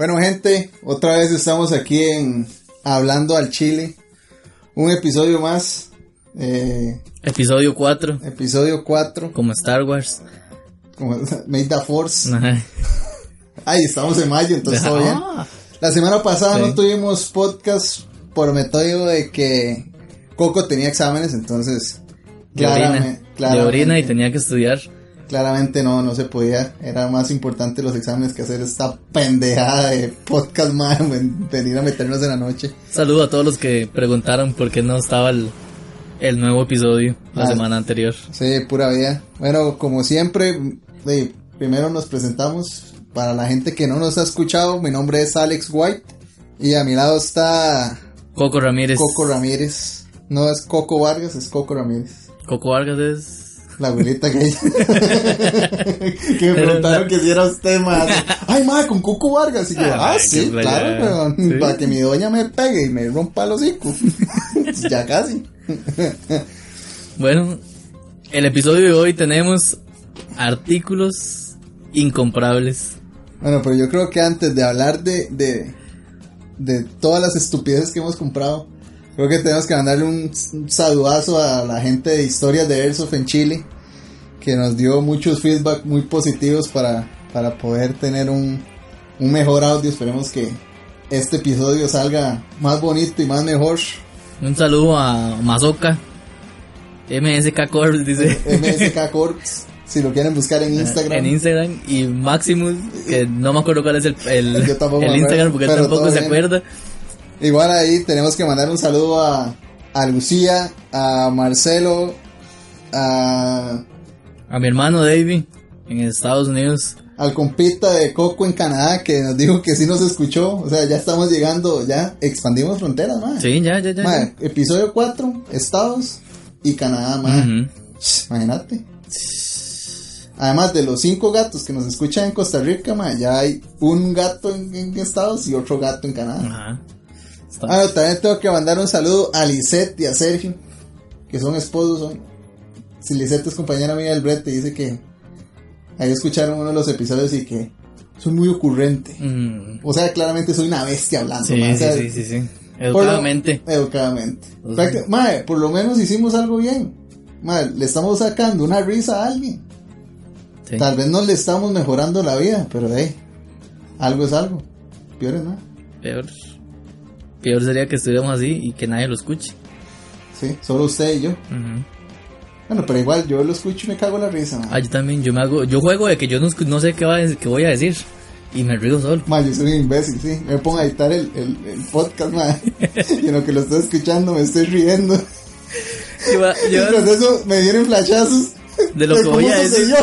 Bueno, gente, otra vez estamos aquí en Hablando al Chile. Un episodio más. Eh, Episodio 4, episodio 4. como Star Wars. Como Made the Force. Ajá. Ay, estamos en mayo, entonces todo bien. Ah. La semana pasada Sí. no tuvimos podcast por método de que Coco tenía exámenes, entonces. De orina, clarame- de claramente- orina y tenía que estudiar. Claramente no, no se podía. Era más importante los exámenes que hacer esta pendejada de podcast, man, ven- venir a meternos en la noche. Saludo a todos los que preguntaron por qué no estaba el, el nuevo episodio la Ah. semana anterior. Sí, pura vida. Bueno, como siempre, primero nos presentamos. Para la gente que no nos ha escuchado, mi nombre es Alex White. Y a mi lado está Coco Ramírez. Coco Ramírez. No es Coco Vargas, es Coco Ramírez. Coco Vargas es. La abuelita que que me preguntaron que si era usted, más. Ay, madre, con Coco Vargas. Y yo, ah, sí, claro. Sí. Para que mi doña me pegue y me rompa el hocico. ya casi. Bueno, el episodio de hoy tenemos artículos incomprables. Bueno, pero yo creo que antes de hablar de, de, de todas las estupideces que hemos comprado, creo que tenemos que mandarle un, un saludazo a la gente de Historias de Airsoft en Chile, que nos dio muchos feedback muy positivos para, para poder tener un, un mejor audio. Esperemos que este episodio salga más bonito y más mejor. Un saludo a Mazoka. MSK Corps dice. MSK Corps, si lo quieren buscar en Instagram. En Instagram y Maximus, que no me acuerdo cuál es el, el, Instagram porque él tampoco se acuerda. Igual ahí tenemos que mandar un saludo a, a Lucía, a Marcelo, a, A mi hermano Davey en Estados Unidos. al compita de Coco en Canadá que nos dijo que sí nos escuchó. O sea, ya estamos llegando, ya expandimos fronteras, mae. Sí, ya, ya, ya. Episodio 4, Estados y Canadá, ya. mae. Ujú. Imagínate. Además de los cinco gatos que nos escuchan en Costa Rica, mae, ya hay un gato en, en Estados y otro gato en Canadá. Ajá. Ah, no, también tengo que mandar un saludo a Lisette y a Sergio, que son esposos. Son... Si Lisette es compañera mía del brete, dice que ahí escucharon uno de los episodios y que soy muy ocurrente. Mm, O sea, claramente soy una bestia hablando. Sí, o sí, sea, sí, sí, sí. por lo- Educadamente. Educadamente. Mae, por lo menos hicimos algo bien. Mae, le estamos sacando una risa a alguien. Sí. Tal vez no le estamos mejorando la vida, pero hey, algo es algo. Peor es nada. Peor. Peor sería que estuviéramos así y que nadie lo escuche. Sí, solo usted y yo. Bueno, pero igual yo lo escucho y me cago en la risa. mae. Ah, yo también, yo me hago, yo juego de que yo no, no sé qué, va voy a decir y me río solo. Ma, yo soy un imbécil, sí. Me pongo a editar el, el, el podcast, ma. y en lo que lo estoy escuchando me estoy riendo. Yo, va- Y yo- tras eso me vienen flashazos. De lo que voy a decir.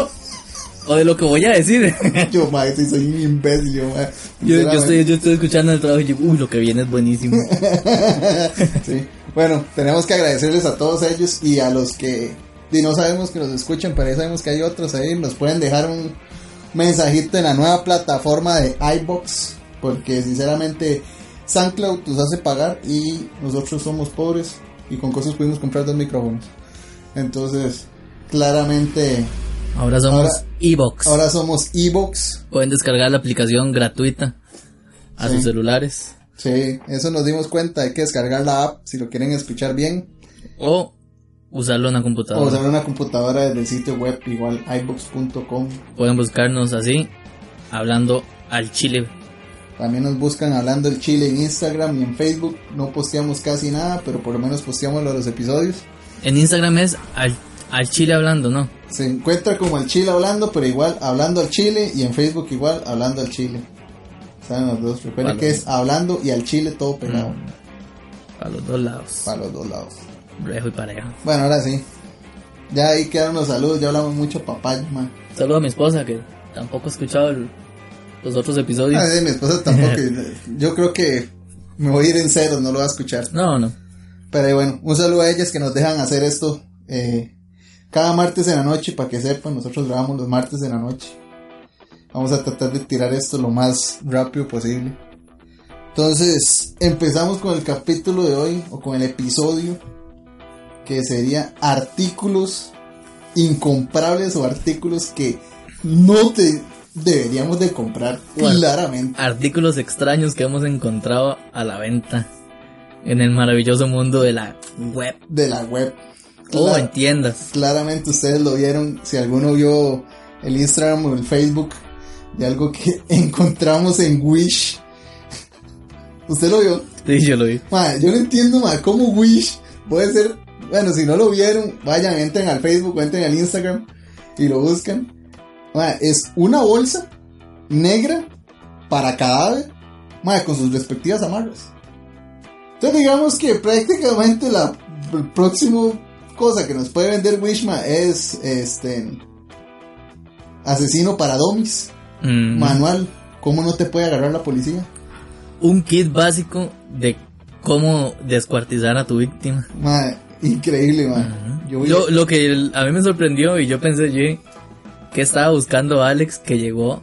O de lo que voy a decir. Yo, ma, sí, soy un imbécil, yo, ma. yo, yo, estoy, yo estoy escuchando el trabajo y digo, uy, lo que viene es buenísimo. sí. Bueno, tenemos que agradecerles a todos ellos y a los que y no sabemos que nos escuchan, pero ya sabemos que hay otros ahí. Nos pueden dejar un mensajito en la nueva plataforma de iBox, porque sinceramente SoundCloud nos hace pagar y nosotros somos pobres y con cosas pudimos comprar dos micrófonos. Entonces, claramente, Ahora somos Ahora- Evox. ahora somos iBox. Pueden descargar la aplicación gratuita a Sí. sus celulares Sí, eso nos dimos cuenta. Hay que descargar la app si lo quieren escuchar bien. o usarlo en la O computadora. usar una computadora desde el sitio web, igual iBox.com. Pueden buscarnos así, hablando al chile. También nos buscan hablando el Chile en Instagram y en Facebook. No posteamos casi nada, pero por lo menos posteamos los episodios. En Instagram es al, al chile hablando, ¿no? Se encuentra como el Chile hablando, pero igual hablando al Chile y en Facebook igual hablando al Chile. Saben los dos. Recuerden Vale. que es hablando y al Chile todo pegado. A los dos lados. Para los dos lados. Rejo y pareja. Bueno, ahora sí. Ya ahí quedaron los saludos. Ya hablamos mucho papaya, man. Saludo a mi esposa que tampoco ha escuchado el- los otros episodios. Ah, sí, mi esposa tampoco. yo creo que me voy a ir en cero, no lo va a escuchar. No, no. Pero bueno, un saludo a ellas que nos dejan hacer esto eh, cada martes en la noche, para que sepan, nosotros grabamos los martes en la noche. Vamos a tratar de tirar esto lo más rápido posible. Entonces, empezamos con el capítulo de hoy, o con el episodio, que sería artículos incomprables o artículos que no te deberíamos de comprar Bueno. claramente. Artículos extraños que hemos encontrado a la venta en el maravilloso mundo de la web De la web. O Cla- en tiendas. claramente ustedes lo vieron. Si alguno vio el Instagram o el Facebook de algo que encontramos en Wish. ¿Usted lo vio? Sí, yo lo vi. Ma, yo no entiendo, ma, cómo Wish puede ser. Bueno, si no lo vieron, vayan, entren al Facebook o entren al Instagram y lo buscan. Ma, es una bolsa negra para cadáver, ma, con sus respectivas amarras. Entonces, digamos que prácticamente la el próximo cosa que nos puede vender Wishma es este asesino para domis, Mm, manual. ¿Cómo no te puede agarrar la policía? un kit básico de cómo descuartizar a tu víctima. Ma, increíble, ma. Yo voy- Lo, lo que a mí me sorprendió y yo pensé, yo, que estaba buscando Alex que llegó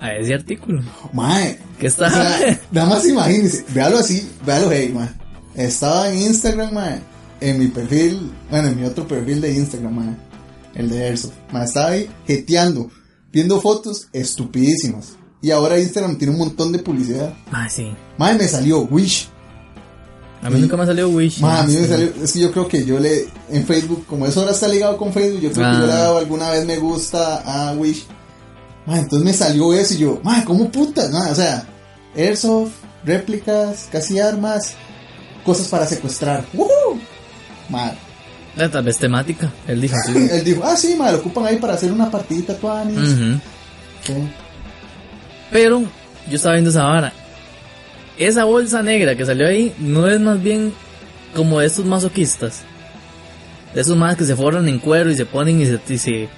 a ese artículo. Mae, Que o estaba... sea, nada más imagínense, véalo así, véalo hey, mae. Estaba en Instagram, mae, en mi perfil, bueno, en mi otro perfil de Instagram, mae, el de Airsoft. Mae, estaba ahí jeteando, viendo fotos estupidísimas. Y ahora Instagram tiene un montón de publicidad. Ah, sí. Mae, me salió Wish. A mí Y- nunca me ha salido Wish. Mae, a mí me salió, es que yo creo que yo le, en Facebook, como eso ahora está ligado con Facebook, yo creo que Ah. yo le he dado alguna vez me gusta a Wish. Mae, entonces me salió eso y yo, mae, ¿cómo puta? O sea, Airsoft, réplicas, casi armas, cosas para secuestrar. ¡Woohoo! Ah, Tal vez temática. Él dijo así. él dijo, ah, sí, mae, lo ocupan ahí para hacer una partidita tuanis. Ujú. Sí. Pero yo estaba viendo esa vara. Esa bolsa negra que salió ahí no es más bien como de estos masoquistas. De esos más que se forran en cuero y se ponen y se... y se-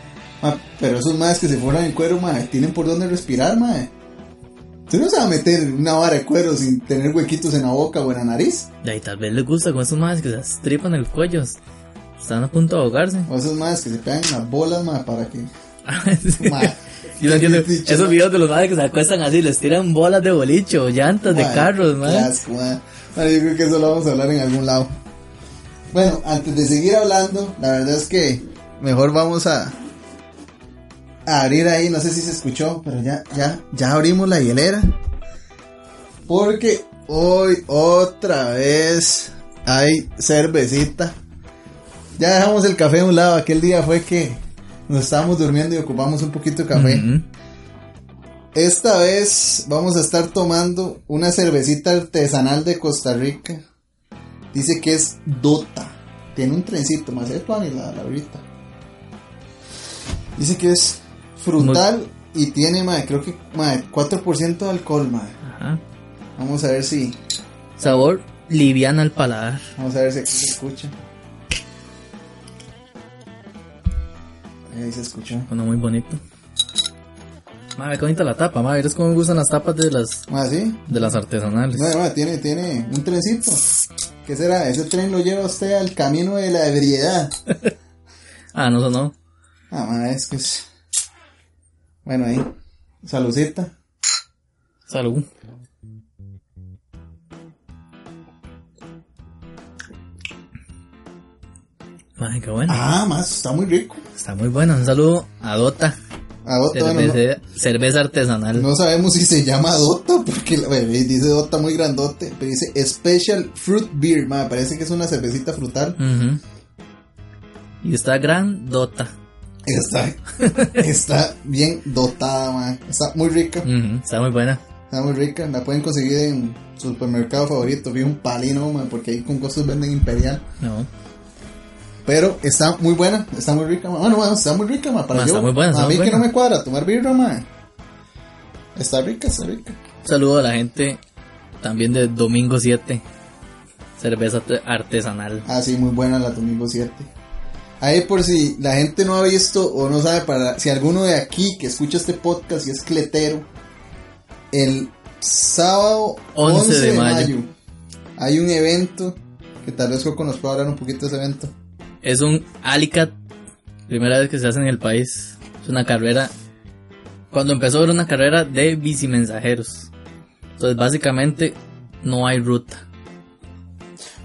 Mae, pero esos más que se fueran en cuero, mae, tienen por dónde respirar, mae. Usted no se va a meter una vara de cuero sin tener huequitos en la boca o en la nariz. y ahí tal vez les gusta con esos más que se estripan el cuello. Están a punto de ahogarse. O esos más que se pegan en las bolas, mae, para que. Mae. Yo no entiendo. Dicho, Esos videos de los madres que se acuestan así, les tiran bolas de boliche o llantas de carros, madre. asco, yo creo que eso lo vamos a hablar en algún lado. Bueno, antes de seguir hablando, la verdad es que mejor vamos a, a abrir ahí, no sé si se escuchó, pero ya, ya, ya abrimos la hielera. Porque hoy otra vez hay cervecita. Ya dejamos el café a un lado, aquel día fue que nos estábamos durmiendo y ocupamos un poquito de café. Esta vez vamos a estar tomando una cervecita artesanal de Costa Rica. Dice que es Dota. Tiene un trencito más de y la, la ahorita. Dice que es frutal y tiene, mae, creo que mae, 4% de alcohol, mae. Ajá. Vamos a ver si Sabor liviana al paladar. vamos a ver si aquí se escucha. Ahí se escuchó. Bueno, muy bonito. Madre, qué bonita la tapa, madre. ¿Ves cómo me gustan las tapas de las, Más sí. de las artesanales? No, mae, tiene, tiene un trencito. ¿Qué será? Ese tren lo lleva usted al camino de la ebriedad. Ah, no, eso no. Ah, ma, es que es. Bueno, ahí. Saludcita. Salud. Madre, qué bueno. Ah, más, está muy rico. Está muy bueno. Un saludo a Dota. A Dota, bueno, no, Cerveza, cerveza artesanal. no sabemos si se llama Dota, porque bueno, dice Dota muy grandote, pero dice Special Fruit Beer, ma, parece que es una cervecita frutal. Y está gran Dota. Está, está bien dotada, ma. Está muy rica, Está muy buena. está muy rica. La pueden conseguir en su supermercado favorito, vi un palino, ma, porque ahí con costos venden Imperial. No. Pero está muy buena, está muy rica, ma. Bueno, bueno, está muy rica, ma. Para yo, está muy buena, está a muy mí que no me cuadra tomar birra, ma. Está rica, está rica. Un saludo a la gente también de Domingo 7. Cerveza te- artesanal. Ah, sí, muy buena la Domingo 7. Ahí por si la gente no ha visto o no sabe, para si alguno de aquí que escucha este podcast y es cletero, el sábado 11, de, mayo. hay un evento que tal vez Coco nos pueda hablar un poquito de ese evento. Es un Alicat. Primera vez que se hace en el país. Es una carrera. Cuando empezó era una carrera de bicimensajeros. Entonces básicamente no hay ruta.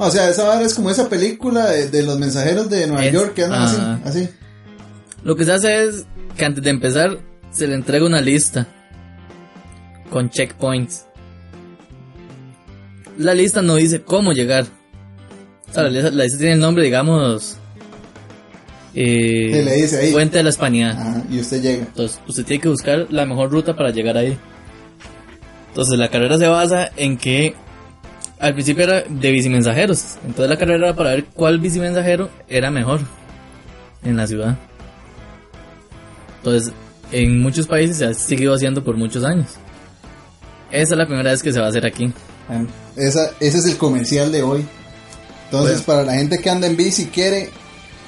O sea, esa vara es como esa película de, de los mensajeros de Nueva Es- York que andan ah. así, así. Lo que se hace es que antes de empezar se le entrega una lista con checkpoints. La lista no dice cómo llegar. O sea, la, lista, la lista tiene el nombre, digamos. eh, le dice ahí. Fuente de la Hispanidad. Ajá, y usted llega. Entonces, usted tiene que buscar la mejor ruta para llegar ahí. Entonces, la carrera se basa en que al principio era de bicimensajeros. Entonces, la carrera era para ver cuál bicimensajero era mejor en la ciudad. Entonces, en muchos países se ha seguido haciendo por muchos años. Esa es la primera vez que se va a hacer aquí. Esa, ese es el comercial de hoy. Entonces, Bueno. para la gente que anda en bici, quiere,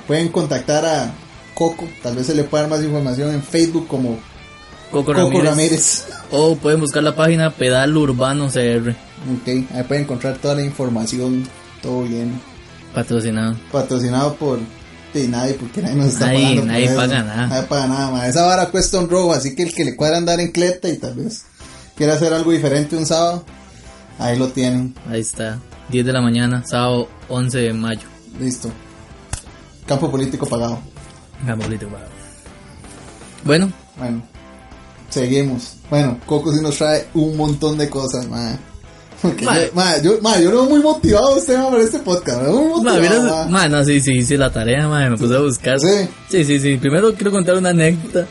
pueden contactar a Coco. Tal vez se le pueda dar más información en Facebook como Coco, Coco Ramírez. O pueden buscar la página Pedal Urbano CR. Ok, ahí pueden encontrar toda la información, todo bien. Patrocinado. Patrocinado por sí, nadie, porque nadie nos está Nadie- pagando. nadie eso. paga nada. Nadie paga nada, ma. Esa vara cuesta un robo, así que el que le cuadra andar en cleta y tal vez quiera hacer algo diferente un sábado, ahí lo tienen. Ahí está. 10 de la mañana, sábado 11 de mayo. Listo. Campo político pagado. Gambolito, wow. Bueno, Bueno, seguimos. Bueno, Coco sí nos trae un montón de cosas, ma. Porque Ma. yo, ma, yo, veo muy motivado usted ma, para este podcast. veo Muy Ma, motivado, mira, ma. ma, no, sí, sí, hice la tarea, ma, me puse a buscar. Sí. sí, sí, sí. Primero quiero contar una anécdota.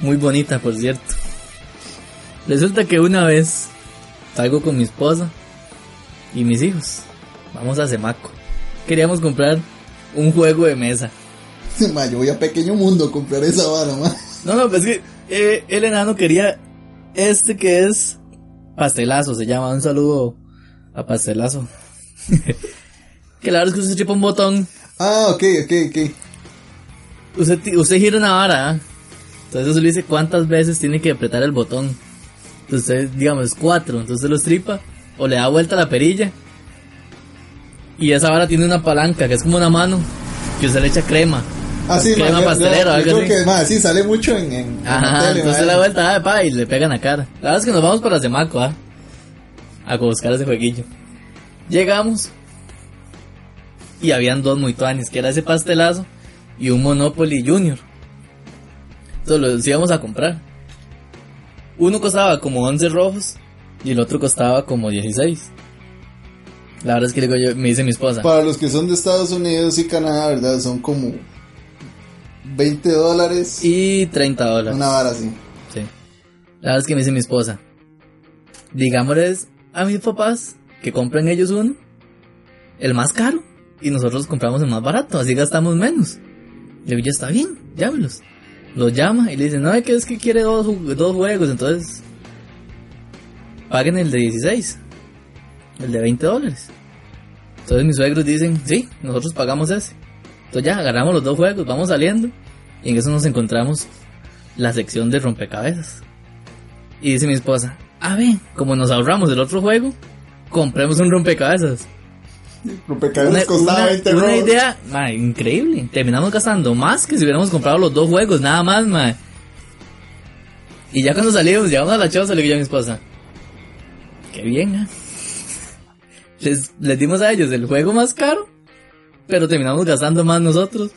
Muy bonita, por cierto. Resulta que una vez salgo con mi esposa y mis hijos. Vamos a Semaco. Queríamos comprar un juego de mesa. Ma, yo voy a Pequeño Mundo a comprar esa vara, ma. No, no, pues es que eh, el enano quería este que es pastelazo, se llama. Un saludo a pastelazo. que la verdad es que usted chipa un botón Ah, ok, ok, ok. Usted, usted gira una vara, ¿ah? entonces eso le dice cuántas veces tiene que apretar el botón. Entonces, digamos, cuatro, entonces lo estripa o le da vuelta a la perilla. Y esa vara tiene una palanca que es como una mano que usted le echa crema. Ah, sí, Crema ma, yo- pastelera o yo algo creo así. que, ma, sí, sale mucho en, en, en la Ajá, tele, entonces ma. da vuelta ah, pa, y le pegan la cara. La verdad es que nos vamos para Semaco, ¿ah? A buscar ese jueguillo. Llegamos y habían dos muy tuanis, que era ese pastelazo y un Monopoly Junior. Entonces los íbamos a comprar. Uno costaba como 11 rojos y el otro costaba como 16. La verdad es que le digo yo, me dice mi esposa. Para los que son de Estados Unidos y Canadá, ¿verdad? Son como 20 dólares. Y 30 dólares. Una vara así. Sí. La verdad es que me dice mi esposa. Digámosles a mis papás que compren ellos uno, el más caro, y nosotros compramos el más barato, así gastamos menos. Le digo, ya está bien, llámelos. Los llama y le dice, no, es que es que quiere dos, dos juegos, entonces paguen el de 16, el de 20 dólares. Entonces mis suegros dicen, sí, nosotros pagamos ese. Entonces ya agarramos los dos juegos, vamos saliendo, y en eso nos encontramos la sección de rompecabezas. Y dice mi esposa, a ver, como nos ahorramos el otro juego, compremos un rompecabezas. Rompecabezas costaba una- 20 una idea, ma, increíble. Terminamos gastando más que si hubiéramos comprado los dos juegos, nada más, ma. Y ya cuando salimos, llegamos a la choza, le digo yo a mi esposa, qué bien, ¿eh? Les, les dimos a ellos el juego más caro, pero terminamos gastando más nosotros.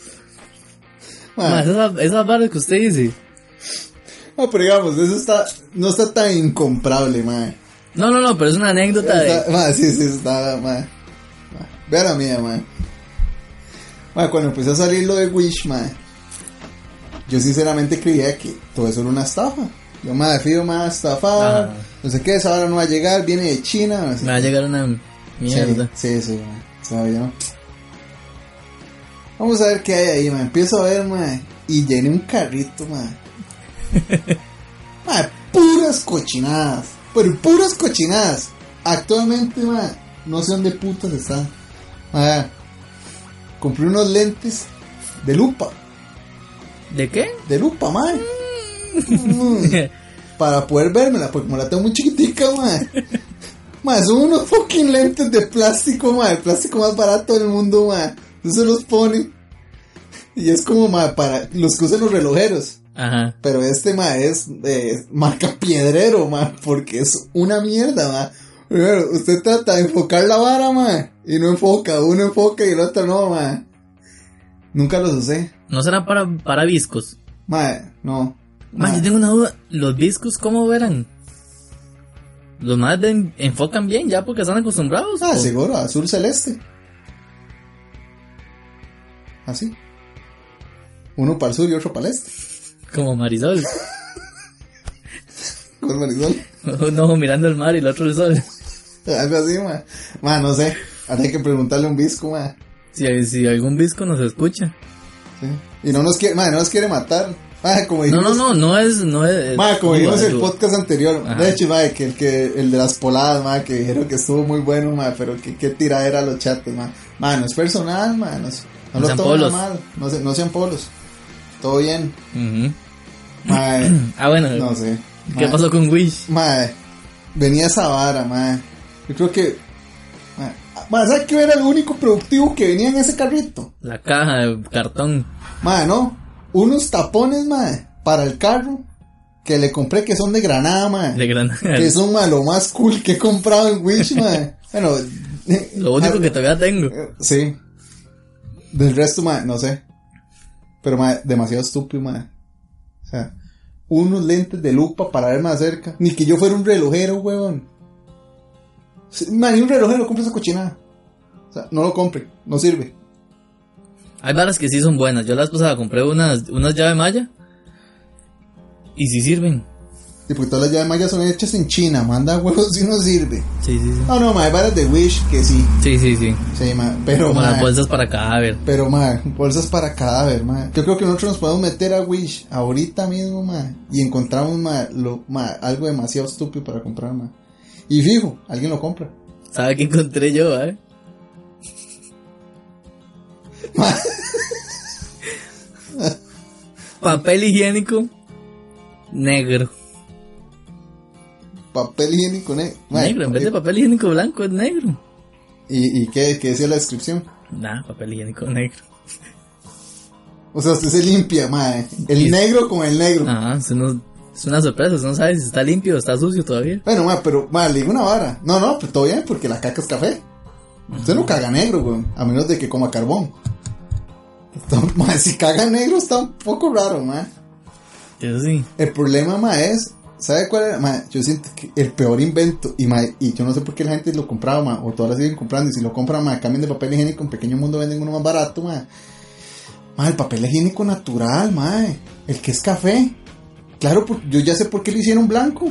Ma, Ma, esas, esas barras que usted dice. no, pero digamos, eso está, no está tan incomparable, ma. No, no, no, pero es una anécdota de... Está- ma, sí, sí, está, ma. ma. Ve a la mía, ma. Ma, cuando empezó a salir lo de Wish, ma, yo sinceramente creía que todo eso era una estafa. Yo, ma, fío, ma, estafado. Ajá. No sé qué, esa hora no va a llegar, viene de China. no sé Me va a llegar una mierda. Sí, sí, sí, ma. Sabe, ¿no? Vamos a ver qué hay ahí, ma. Empiezo a ver, ma. Y llené un carrito, ma. ma, puras cochinadas. Pero puras cochinadas. Actualmente, ma, no sé dónde putas están. Ma, compré unos lentes de lupa. ¿De qué? De lupa, ma. Para poder vérmela, porque como la tengo muy chiquitica, ma. Ma, son unos fucking lentes de plástico, ma. El plástico más barato del mundo, ma. Entonces los pone. Y es como, ma, para los que usan los relojeros. Ajá. Pero este, ma, es eh, marca piedrero, ma. Porque es una mierda, ma. Primero, usted trata de enfocar la vara, ma. Y no enfoca. Uno enfoca y el otro no, ma. Nunca los usé. No será para, para viscos. Ma, no. Ma, Ma. yo tengo una duda. ¿Los discos cómo verán? Los más enfocan bien ya porque están acostumbrados. Ah, ¿o? seguro, azul celeste. Así. Uno para el sur y otro para el este. Como Marisol. Con Marisol. Un ojo mirando el mar y el otro el sol. Algo así, ma. Ma, no sé. Habría que preguntarle a un visco, ma. Si, si algún disco nos escucha. Sí. Y no nos quiere, ma, no nos quiere matar. Ma, como No, dijimos, no, no, no es, no es. Ma, como dijimos en el podcast anterior, Ajá. de hecho, ma, que el que el de las poladas, ma, que dijeron que estuvo muy bueno, ma, pero que qué tiradera a los chatos, ma. Ma, no es personal, ma, no, es- no No sean polos. mal, no, se- no sean polos. Todo bien. Ma, Ah, bueno. no sé. ¿Qué pasó con Wish? Ma, venía esa vara, ma. Yo creo que ma, ma, ¿sabes qué era el único productivo que venía en ese carrito? La caja de cartón. Ma, no, unos tapones, ma, para el carro que le compré que son de Granada, ma. De Granada. Que son ma, lo más cool que he comprado en Wish, ma. Bueno, Lo único que todavía tengo. Sí. Del resto, ma, no sé. Pero, ma, demasiado estúpido, ma. O sea, unos lentes de lupa para ver más cerca. Ni que yo fuera un relojero, huevón. Sí, Ma, ni un relojero compra esa cochinada. O sea, no lo compre, no sirve. Hay varas que sí son buenas. Yo la vez pasada compré unas, unas llaves maya. Y sí sirven. Y porque todas las llaves mayas son hechas en China, manda huevos y no sirve. Sí, sí, sí. No, no, ma, hay varas de Wish que sí. Sí, sí, sí. Sí, ma, pero, Como las bolsas para cadáver. Pero, ma, bolsas para cadáver, ma. Yo creo que nosotros nos podemos meter a Wish ahorita mismo, ma. Y encontramos, ma, lo, algo demasiado estúpido para comprar, ma. Y fijo, alguien lo compra. ¿Sabe qué encontré yo, eh? Ma, Papel higiénico negro. Papel higiénico, ne negro, en vez de papel higiénico blanco es negro. ¿Y, y qué, qué decía la descripción? Nah, papel higiénico negro. O sea, usted se limpia, ma. El Y- negro con el negro. Ajá, es, uno- es una sorpresa, usted no sabe si está limpio o está sucio todavía. Bueno, ma, pero, ma, le digo una vara. No, no, pues todo bien, porque la caca es café. Usted no caga negro, weón. A menos de que coma carbón. Está- ma, si caga negro está un poco raro, ma. Eso sí. El problema, ma, es, ¿sabe cuál era? Ma, yo siento que el peor invento, y, ma, y yo no sé por qué la gente lo compraba, ma, o todas las siguen comprando, y si lo compran, ma, cambian de papel higiénico, en Pequeño Mundo venden uno más barato, ma. Ma, el papel higiénico natural, ma, el que es café. Claro, por- yo ya sé por qué lo hicieron blanco.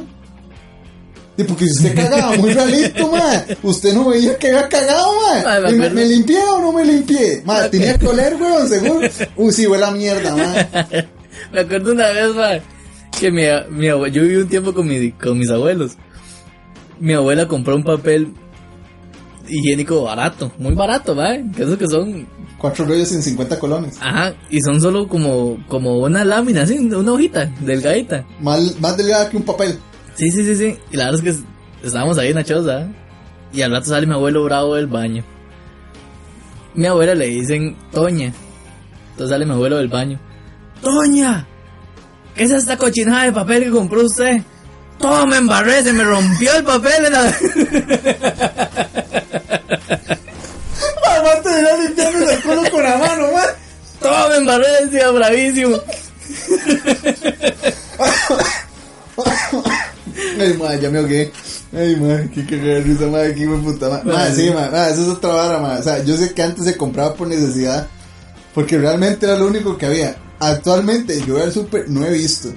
Y porque si usted cagaba muy realito, ma, usted no veía que había cagado, ma. Ma, me limpié o no me limpié? Ma, tenía que oler, weón, seguro. Uy, sí, huele a mierda, ma. Me acuerdo una vez, ma, que mi, mi abue- yo viví un tiempo con, mi, con mis abuelos. Mi abuela compró un papel higiénico barato, muy barato, ¿va? Que esos que son, Cuatro rollos en 50 colones. ajá, y son solo como, como una lámina, así, una hojita, delgadita. Más, más delgada que un papel. Sí, sí, sí, sí. Y la verdad es que estábamos ahí en la choza. Y al rato sale mi abuelo bravo del baño. Mi abuela le dicen Toña. Entonces sale mi abuelo del baño. Toña, ¿qué es esta cochinada de papel que compró usted? Todo me embarré, se me rompió el papel. en la-". Mamá te irá limpiando el culo con la mano, man. Todo me embarré, decía bravísimo. Ay, ma, ya me ahogué. Ay, ma, qué cagada de risa, ma, aquí me puta, ma. Ma, sí, ma, ma, eso es otra vara. O sea, yo sé que antes se compraba por necesidad. Porque realmente era lo único que había. Actualmente, yo al super no he visto.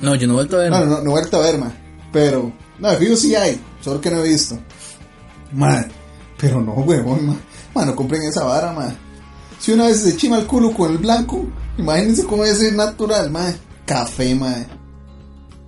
No, yo no he vuelto a ver. Bueno, no, no he vuelto a ver, ma. Pero, no, fijo sí hay. Solo que no he visto. Ma, pero no, huevón, ma. Ma, no compren esa vara, ma. Si una vez se chima el culo con el blanco, imagínense cómo debe ser natural, ma. Café, ma.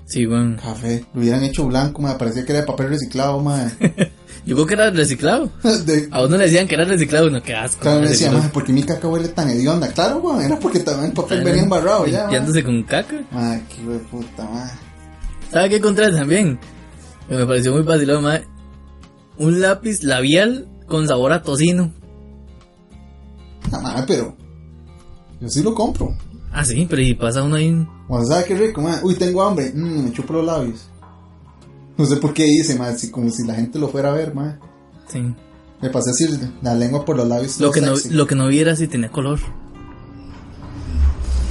Sí, bueno. Café. Lo hubieran hecho blanco, ma. Parecía que era de papel reciclado, ma. Yo creo que era reciclado. De- A uno le decían que era reciclado, no, qué asco. Claro, me decía, Reciclado. ma, ¿por qué mi caca huele tan hedionda? Claro, weón, era porque también el papel venía embarrado ya. Limpiándose con caca. Ma, qué puta, ma. ¿Sabe qué encontré también? Que me pareció muy fácil, madre. Un lápiz labial con sabor a tocino. Ah, ma, pero yo sí lo compro. Ah, sí, pero y pasa uno ahí. O sea, qué rico, ma. Uy, tengo hambre. Mm, me chupo los labios. No sé por qué hice, ma. Si, como si la gente lo fuera a ver, ma. Sí. Me pasé así la lengua por los labios. Lo que, no, lo que no viera si tenía color.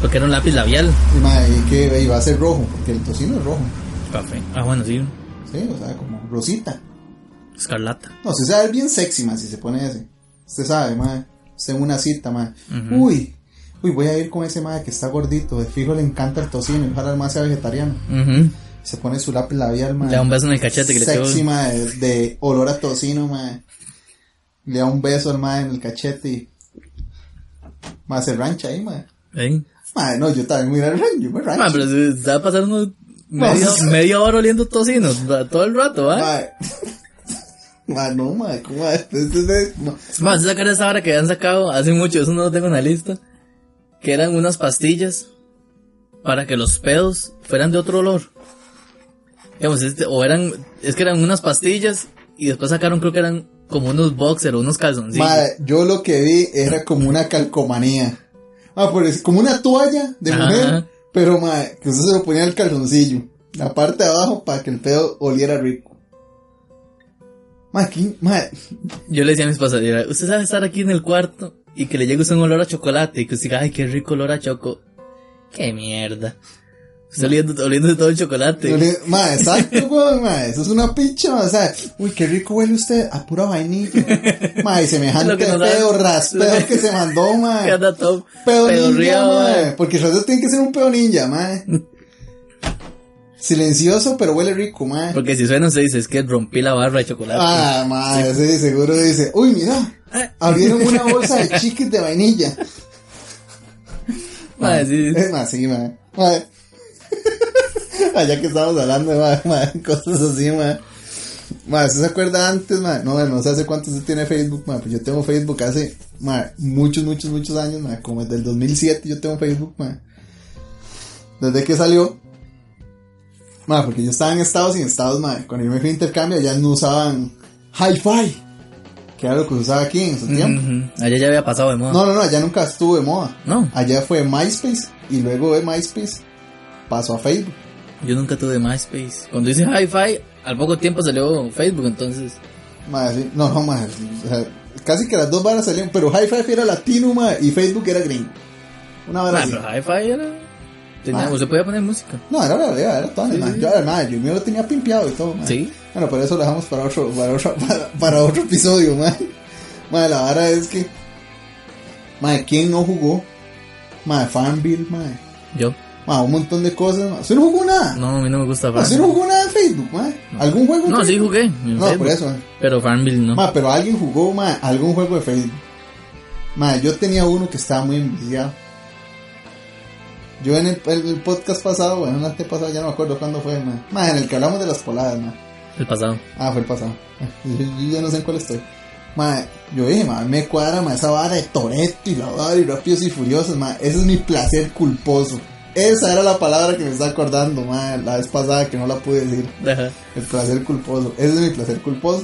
Porque era un lápiz labial. Y, ma, y que iba a ser rojo, porque el tocino es rojo. Café. Ah, bueno, sí. Sí, o sea, como rosita. Escarlata. No, se sabe bien sexy, ma, si se pone ese. Usted sabe, ma. Usted en una cita, ma. Uy, uy, voy a ir con ese ma que está gordito. De fijo le encanta el tocino. Ojalá el ma sea vegetariano. Ujú. Se pone su lápiz labial, ma. Le da un beso en el cachete que le Sexy, quedó. ma, de, olor a tocino, ma. Le da un beso al en el cachete y. Ma, se rancha ahí, ma. ¿Eh? Ma, no, yo también voy a ir al rancho, yo me rancho. Pero se pasar unos media, media hora oliendo tocinos va, todo el rato, ¿ah? Ma, ma, no, ma, ¿cómo? Este- este- este- no. Más, sacar esa hora que han sacado hace mucho, eso no lo tengo en la lista. Que eran unas pastillas para que los pedos fueran de otro olor. Digamos, este, o eran, es que eran unas pastillas y después sacaron, creo que eran como unos boxers o unos calzoncillos. Ma, yo lo que vi era como una calcomanía. Ah, por eso, como una toalla de Ajá. mujer, pero ma, que usted se lo ponía en el calzoncillo. La parte de abajo para que el pedo oliera rico. Ma, aquí, ma, Yo le decía a mis pasajeras, usted sabe estar aquí en el cuarto y que le llegue usted un olor a chocolate y que usted diga, ay, qué rico olor a choco. Qué mierda. Usted oliendo, oliendo todo el chocolate. ma, exacto, weón, ma, eso es una picha, ma, o sea, uy, qué rico huele usted a pura vainilla. Ma, y semejante que da- pedo raspeo que se mandó, ma. Que anda todo Pedo ninja, mae. Porque eso tiene que ser un pedo ninja, mae. Silencioso, pero huele rico, mae. Porque si suena se dice, es que rompí la barra de chocolate. Ah, mae, sí, seguro dice, uy, mira, abrieron una bolsa de chiquis de vainilla. Mae, sí. Es más, sí, mae. Mae. Allá que estábamos hablando de cosas así. Mae, ¿usted se acuerda antes, mae? No, no sé hace cuánto usted tiene Facebook, mae. Pues yo tengo Facebook hace, mae, muchos, muchos, muchos años, mae. Como desde el 2007 yo tengo Facebook, mae. Desde que salió. Mae, porque yo estaba en Estados y en Estados, mae. Cuando yo me fui a intercambio, ya no usaban Hi-Fi. Que era lo que se usaba aquí en su tiempo. Allá ya había pasado de moda. No, no, no, allá nunca estuvo de moda. No. Allá fue MySpace y luego de MySpace pasó a Facebook. Yo nunca tuve MySpace. Cuando hice Hi-Fi, al poco tiempo salió Facebook, entonces. Madre, sí. No, no, madre. o sea, casi que las dos varas salieron, pero Hi-Fi era latino, madre, y Facebook era gringo. Una vara Ah, así. pero Hi-Fi era. Tenía, usted podía poner música. No, era verdad, era todo. Sí, madre. sí. Yo, era, madre, yo mío lo tenía pimpeado y todo, madre. Sí. Bueno, pero eso lo dejamos para otro, para otro, para, para otro episodio, madre. Madre, la vara es que, madre, ¿quién no jugó? Madre, Farmville, madre. Yo. Madre, un montón de cosas. ¿Usted no jugó nada? No, a mí no me gusta ¿Usted no Farmville. jugó nada en Facebook, madre? ¿Algún juego? en No, sí jugué. en No, Facebook, por eso, madre. Pero Farmville no. Ma, pero alguien jugó, ma, algún juego de Facebook. Ma, yo tenía uno que estaba muy enviciado. Yo en el, podcast pasado, bueno, en el antepasado, ya no me acuerdo cuándo fue, ma. Ma, en el que hablamos de las poladas, ma. El pasado. Ah, fue el pasado. Yo, yo ya no sé en cuál estoy. Ma, yo dije, ma, me cuadra, ma, esa vara de Toreto y la vara y Rápidos y Furiosos, ma. Ese es mi placer culposo. Esa era la palabra que me está acordando, ma, la vez pasada que no la pude decir. Ajá. El placer culposo. Ese es mi placer culposo.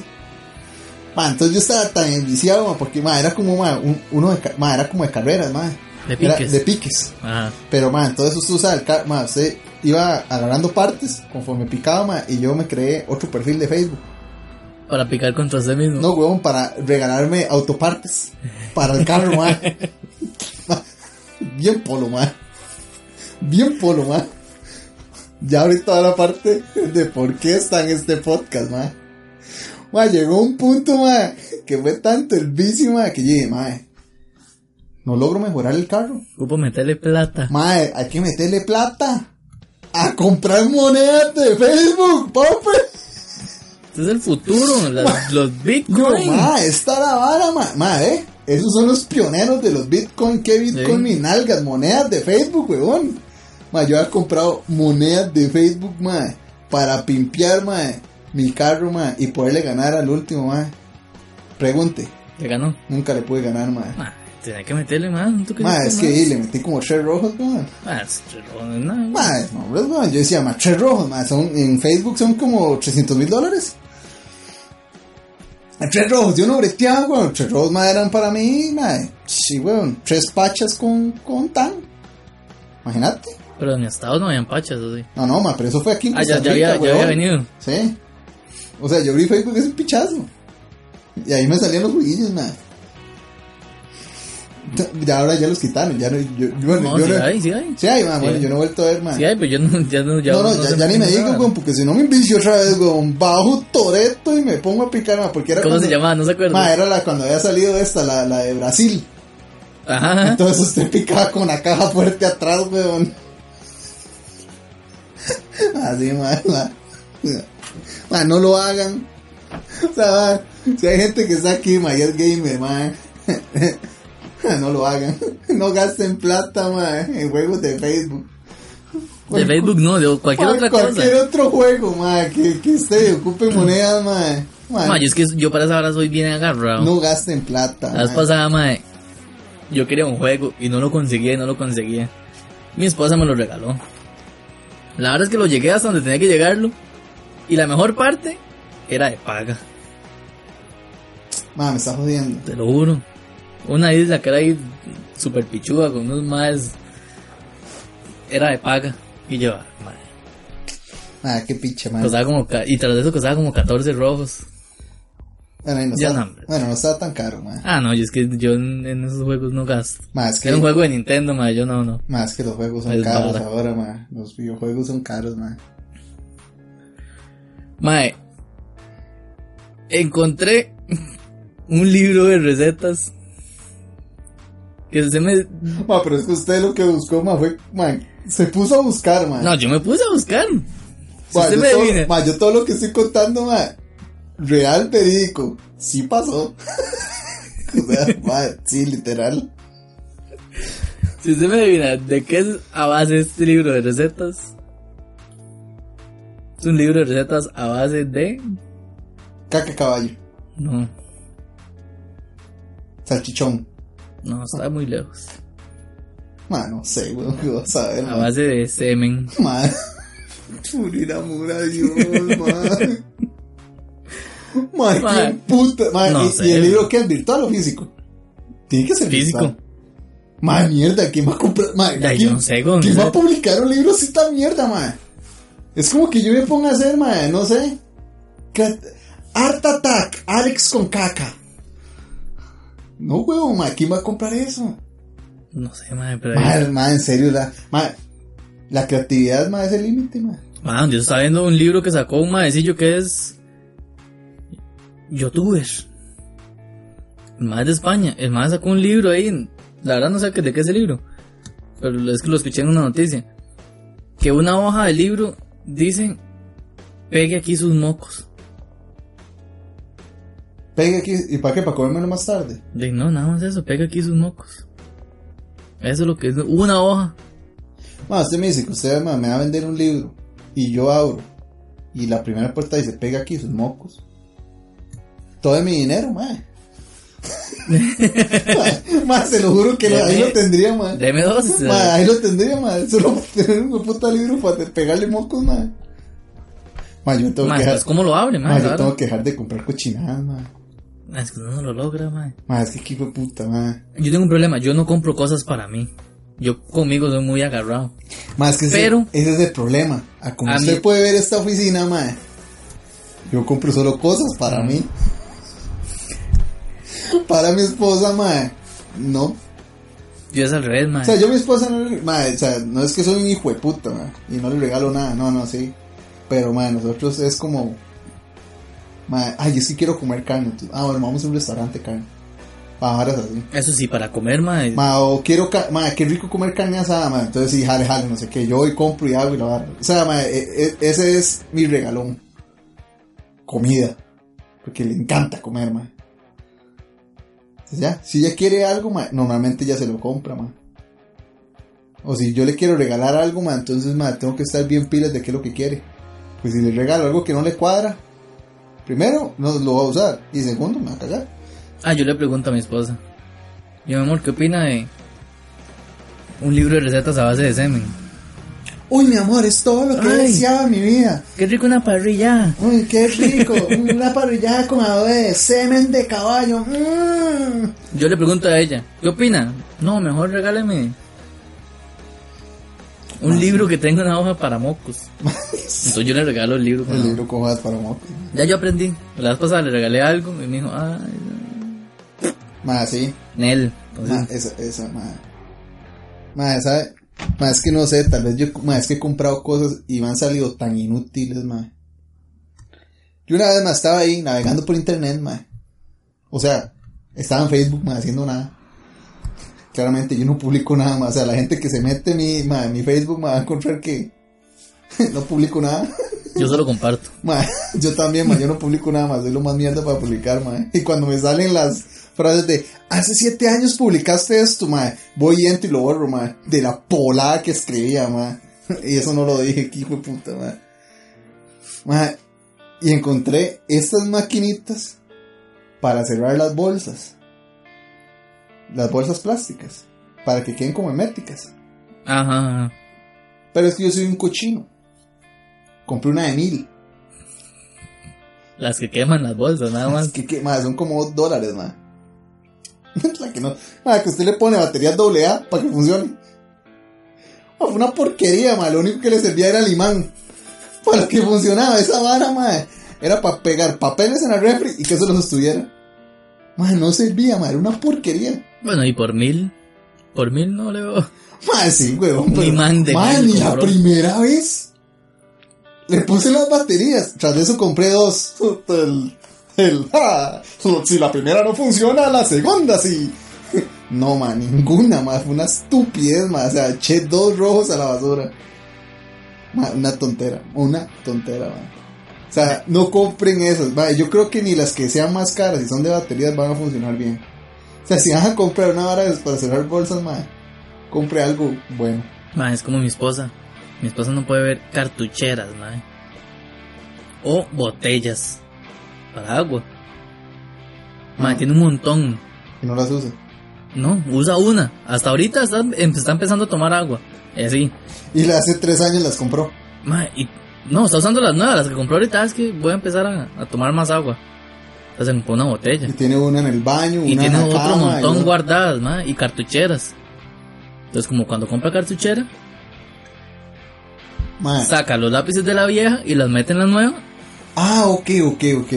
Ma, entonces yo estaba tan enviciado, ma, porque ma, era como ma, un- uno de, ca- ma, era como de carreras, ma. De Era piques. de piques. Ajá. Pero ma, entonces usted usa el car ma, usted iba agarrando partes conforme picaba, ma, y yo me creé otro perfil de Facebook. Para picar contra usted mismo. No, huevón, para regalarme autopartes para el carro, ma. Ma, Bien polo, ma. Bien polo, ma. Ya ahorita la parte de por qué está en este podcast, ma. Ma, llegó un punto, ma, que fue tanto el ma, que dije, ma, no logro mejorar el carro. Ocupo meterle plata. Ma, hay que meterle plata a comprar monedas de Facebook, papi. Este es el futuro. los No, bitcoins. ma, esta la vara, ma, ma, eh. Esos son los pioneros de los Bitcoin. ¿Qué Bitcoin? Sí. Nalgas, monedas de Facebook, weón. Yo he comprado monedas de Facebook, ma, para pimpear, mi carro, y poderle ganar al último, ma. Pregunte, Le ganó. nunca le pude ganar, ma. Ah, tenía que meterle más. ¿tú qué Ma, dices es que le metí como tres rojos, ma. Ah, es no, no, no. Yo decía, ma, tres rojos, son, en Facebook son como 300 mil dólares. A Tres rojos, yo no breteaba, weón. Tres rojos, ma, eran para mí, ma. Sí, weón. Tres pachas con, con tan. Imagínate. Pero en Estados no habían pachas así. No, no, ma, pero eso fue aquí en Ah, ya, había, ya había venido. Sí. O sea, yo abrí Facebook es un pichazo. Y ahí me salían los juguillos, ma. Ya ahora ya los quitaron, ya no, yo, yo- bueno, No, yo sí no- hay, sí hay. Sí hay, ma, bueno, Sí. yo no he vuelto a ver, ma. Sí hay, pero yo no, ya no, ya no, no, no ya, ni me digo, weón, porque si no me envicio otra vez, weón, bajo Toreto y me pongo a picar, ma, porque era ¿Cómo cuando- se llamaba? No se acuerda. Ma, era la, cuando había salido esta, la, la de Brasil. Ajá. Entonces usted picaba con la caja fuerte atrás, weón. Así, ma, ma. Ma, no lo hagan. O sea, ma, si hay gente que está aquí, ma, y es gamer, ma. No lo hagan. No gasten plata, ma, en juegos de Facebook. De Facebook no, de cualquier Ma, otra cualquier cosa. otro juego, ma, que, que usted ocupe monedas, ma. Ma, Ma, yo es que yo para esa hora soy bien agarrado. no gasten plata. La vez ma. pasada, mae, yo quería un juego y no lo conseguía no lo conseguía. Mi esposa me lo regaló. La verdad es que lo llegué hasta donde tenía que llegarlo. Y la mejor parte era de paga, Ma, me está jodiendo. te lo juro. Una isla que era ahí super pichuda con unos más. Era de paga. Y yo, mae, Ma, qué picha, ma. costaba como. Y tras eso costaba como 14 rojos. Bueno, no bueno, estaba tan caro, ma. Ah, no, yo es que yo en, en esos juegos no gasto. Más que, Era un juego de Nintendo, mae, yo no, no. más que los juegos son Es caros ahora, ma. Los videojuegos son caros, ma. Mae, encontré un libro de recetas que se me... Ma, pero es que usted lo que buscó, ma, fue, ma, se puso a buscar, ma. No, yo me puse a buscar. Si Ma, usted yo, me todo, ma, yo todo lo que estoy contando, ma, real verídico, sí pasó. o sea, ma, sí, literal. si usted me adivina de qué es a base este libro de recetas, es un libro de recetas a base de... Caca caballo, No, salchichón. no, está muy lejos. Ma, no sé, weón, qué vas a ver, A base de semen. Ma, morir amor a Dios, ma. Ma, Ma, qué puta, ma, no y, sé. y el libro qué es virtual o físico? Tiene que ser Físico. virtual. Ma, mierda, ¿quién va a comprar? Ma, Ay, ¿quién, no sé, ¿quién va a publicar un libro así tan mierda, ma? Es como que yo me ponga a hacer, ma, no sé. Art Attack, Alex con caca. No, huevo, ma, ¿quién va a comprar eso? No sé, madre, pero... Ma, ma, en serio, la, ma, la creatividad, ma, es el límite, ma. Man, yo estaba viendo un libro que sacó un maecillo que es youtuber. El más de España. El más sacó un libro ahí. La verdad no sé qué- de qué es el libro. Pero es que lo escuché en una noticia. Que una hoja del libro dice pegue aquí sus mocos. Pegue aquí, ¿y para qué? ¿Para comérmelo más tarde? De, no, nada más eso, pegue aquí sus mocos. Eso es lo que es una hoja. Ma, usted me dice que usted ma, me va a vender un libro y yo abro y la primera puerta dice pega aquí sus mocos. Todo es mi dinero, ma. ma, ma, se lo juro que ahí lo tendría, ma. Deme dos. Ma, ahí lo tendría, ma. Solo tener un puta libro para pegarle mocos, ma. Ma, yo tengo Ma, que dejar, ¿cómo lo abre, man? yo tengo que dejar de comprar cochinadas, ma. Es que no lo logra, man. Ma, es que fue puta, ma. Yo tengo un problema, yo no compro cosas para mí. Yo conmigo soy muy agarrado. Ma, es que Pero- ese, es el problema. A como A usted mí- puede ver esta oficina, ma. Yo compro solo cosas para mí. Para mi esposa, ma. No. Yo es al revés, man. O sea, yo a mi esposa no le, o sea, no es que soy un hijo de puta, ma, y no le regalo nada, no, no, sí. Pero, ma, nosotros es como, ma, ay, yo sí quiero comer carne. entonces, ah, bueno, vamos a un restaurante carne. Pajaras así. Eso sí, para comer, man. Ma, o quiero, ma, qué rico comer carne asada, ma. Entonces sí, jale, jale, no sé qué. Yo voy, compro y hago y lo hago. O sea, ma, e- e- ese es mi regalón. Comida. Porque le encanta comer, ma. Entonces, ya, si ella quiere algo, ma, normalmente ya se lo compra. O si yo le quiero regalar algo, entonces, ma, tengo que estar bien pilas de qué es lo que quiere. Pues si le regalo algo que no le cuadra, primero, no lo va a usar. Y segundo, me va a cagar. Ah, yo le pregunto a mi esposa. Yo, mi amor, ¿qué opina de un libro de recetas a base de semen? Uy, mi amor, es todo lo que Ay. deseaba en mi vida. Qué rico una parrilla. Uy, qué rico. Una parrillada con adobe de semen de caballo. Mm. Yo le pregunto a ella, ¿qué opina? No, mejor regáleme un libro que tenga una hoja para mocos. Entonces yo le regalo el libro. con El libro con hojas para mocos. Ya yo aprendí. La vez pasada le regalé algo y me dijo, ay, Más sí. Nel, Entonces, Ma, esa, esa, ma. Ma, ¿sabe? Ma, es que no sé, tal vez yo, ma, es que he comprado cosas y me han salido tan inútiles, ma. Yo una vez, ma, estaba ahí navegando por internet, ma. O sea, estaba en Facebook, ma, haciendo nada. Claramente yo no publico nada más. O sea, la gente que se mete en mi, ma, en mi Facebook, ma, va a encontrar que no publico nada. yo solo comparto. Ma, yo también, ma, yo no publico nada más, soy lo más mierda para publicar, ma. Y cuando me salen las frases de, hace siete años publicaste esto, ma, voy y entro y lo borro, ma, de la polada que escribía, ma. Y eso no lo dije, que hijo de puta, ma. Ma, y encontré estas maquinitas para cerrar las bolsas. Las bolsas plásticas. Para que queden como herméticas. Ajá. Pero es que yo soy un cochino. Compré una de mil. Las que queman las bolsas, nada más. Es que, que, ma, son como dos dólares, ma. la que no. Ma, que usted le pone baterías AA para que funcione. Ma, fue una porquería, ma. Lo único que le servía era el imán. Para que funcionaba esa vara, ma. Era para pegar papeles en el refri y que eso lo sostuviera. Ma, no servía, ma. Era una porquería. Bueno, y por mil. Por mil no le veo. Ma, sí, huevón. Un pero- imán de ma, mil, ni la primera vez. Le puse las baterías. Tras de eso compré dos. El. El. ah, si la primera no funciona, la segunda sí. No, ma, ninguna, ma. Fue una estupidez, ma. O sea, eché dos rojos a la basura. Una tontera. Una tontera. O sea, no compren esas. Ma, yo creo que ni las que sean más caras, si son de baterías, van a funcionar bien. O sea, si van a comprar una vara para cerrar bolsas, ma, compre algo bueno. Ma, es como mi esposa. Mi esposa no puede ver cartucheras, ma. O botellas. Para agua. Ah. tiene un montón. Y no las usa. No, usa una. Hasta ahorita está, em- está empezando a tomar agua. Y así. Y la hace tres años las compró. Y no, está usando las nuevas, las que compró ahorita. Es que voy a empezar a, a tomar más agua. Me pone una botella. Y tiene una en el baño, Y una tiene en la otro cama, y montón guardadas, y cartucheras. Entonces, como cuando compra cartuchera, saca los lápices de la vieja y las mete en la nueva. Ah, ok, ok, ok.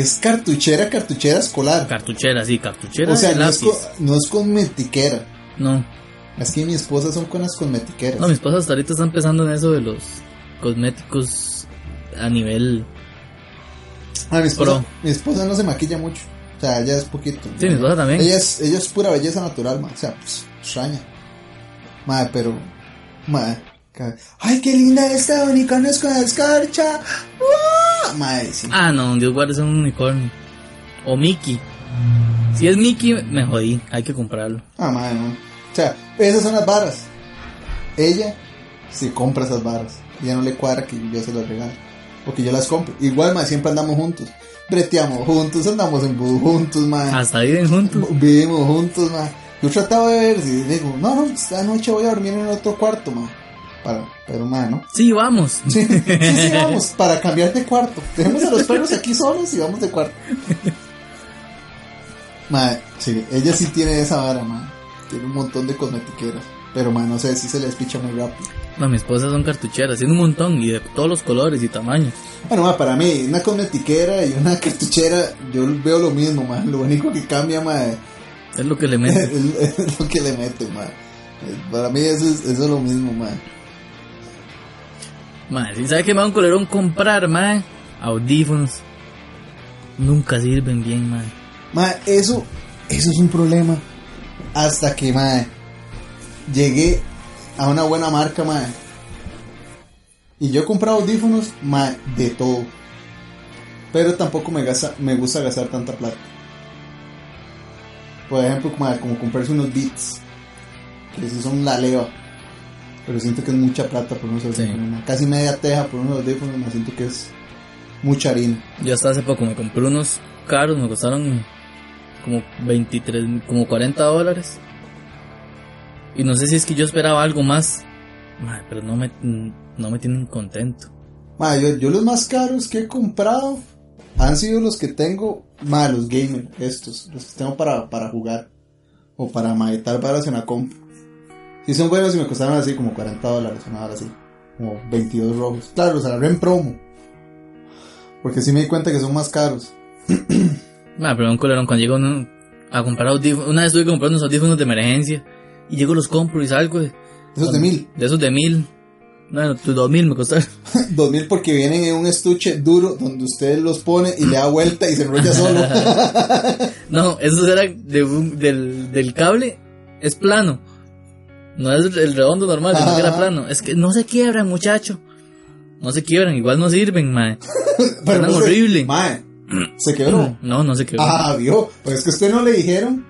Es cartuchera, cartuchera escolar. Cartuchera, sí, cartuchera O sea, de no es, lápiz. co- no es cosmetiquera. No, Es que mi esposa son con las cosmetiqueras. no, mi esposa hasta ahorita está empezando en eso de los cosméticos a nivel... Ah, mi esposa, Pro. mi esposa no se maquilla mucho. O sea, ella es poquito. Sí, mi esposa también. Ella es, ella es pura belleza natural, ma. O sea, pues, extraña. Madre, pero. Madre. Ay, qué linda esta unicornios con escarcha. ¡Uah! Sí. Ah, no, Dios guarde es un unicornio. O Mickey. Si es Mickey, me jodí, hay que comprarlo. Ah, madre, no. O sea, esas son las varas. Ella se compra esas varas. Y ya no le cuadra que yo se las regale. O que yo las compre. Igual, madre, siempre andamos juntos. Breteamos juntos, andamos en bus juntos, madre. Hasta viven juntos. Vivimos juntos, ma. Yo trataba de ver si digo, no, no, esta noche voy a dormir en otro cuarto, ma. Para, pero, ma, ¿no? Sí, vamos. Sí, sí, sí, vamos, para cambiar de cuarto. Tenemos a los perros aquí solos y vamos de cuarto. Ma, sí, ella sí tiene esa vara, ma. Tiene un montón de cosmetiqueras. Pero, ma, no sé si se les picha muy rápido. No, mi esposa son cartucheras, tiene un montón y de todos los colores y tamaños. Bueno, ma, para mí, una cosmetiquera y una cartuchera, yo veo lo mismo, ma. Lo único que cambia, ma, Es lo que le mete. es, es lo que le mete, ma. Para mí eso es, eso es lo mismo, ma. Madre, ¿sí ¿sabe qué me da un colerón comprar, madre? Audífonos. Nunca sirven bien, madre. Ma, eso, eso es un problema. Hasta que, ma, llegué a una buena marca, ma. Y yo he comprado audífonos, ma, de todo. Pero tampoco me, gasta, me gusta gastar tanta plata. Por ejemplo, ma, como comprarse unos Beats. Que esos son la leva. Pero siento que es mucha plata por unos audífonos. ma. Casi media teja por unos audífonos, ma, siento que es mucha harina. Yo hasta hace poco me compré unos caros, me costaron como 23, como 40 dólares. Y no sé si es que yo esperaba algo más. Madre, pero no me, no me tienen contento. Ma, yo, yo los más caros que he comprado han sido los que tengo, ma, los gamer, estos, los que tengo para, para jugar o para maetar varas en la comp. Si son buenos y me costaron así como 40 dólares o nada así, como 22 rojos. Claro, los agarré en promo, porque sí me di cuenta que son más caros. Madre, pero un colerón cuando llega uno a comprar audífonos. Una vez estuve comprando unos audífonos de emergencia. Y llego, los compro y salgo. De, Esos de mil. De esos de mil. Bueno, dos mil me costaron. Dos mil porque vienen en un estuche duro donde usted los pone y le da vuelta y se enrolla solo. no, esos eran de del, del cable. Es plano. No es el redondo normal, sino que era plano. Es que no se quiebran, muchacho. No se quiebran, igual no sirven, mae. Pero no horrible. Mae, se quebró. No, no se quebran. Ah, vio. Pues es que a usted no le dijeron.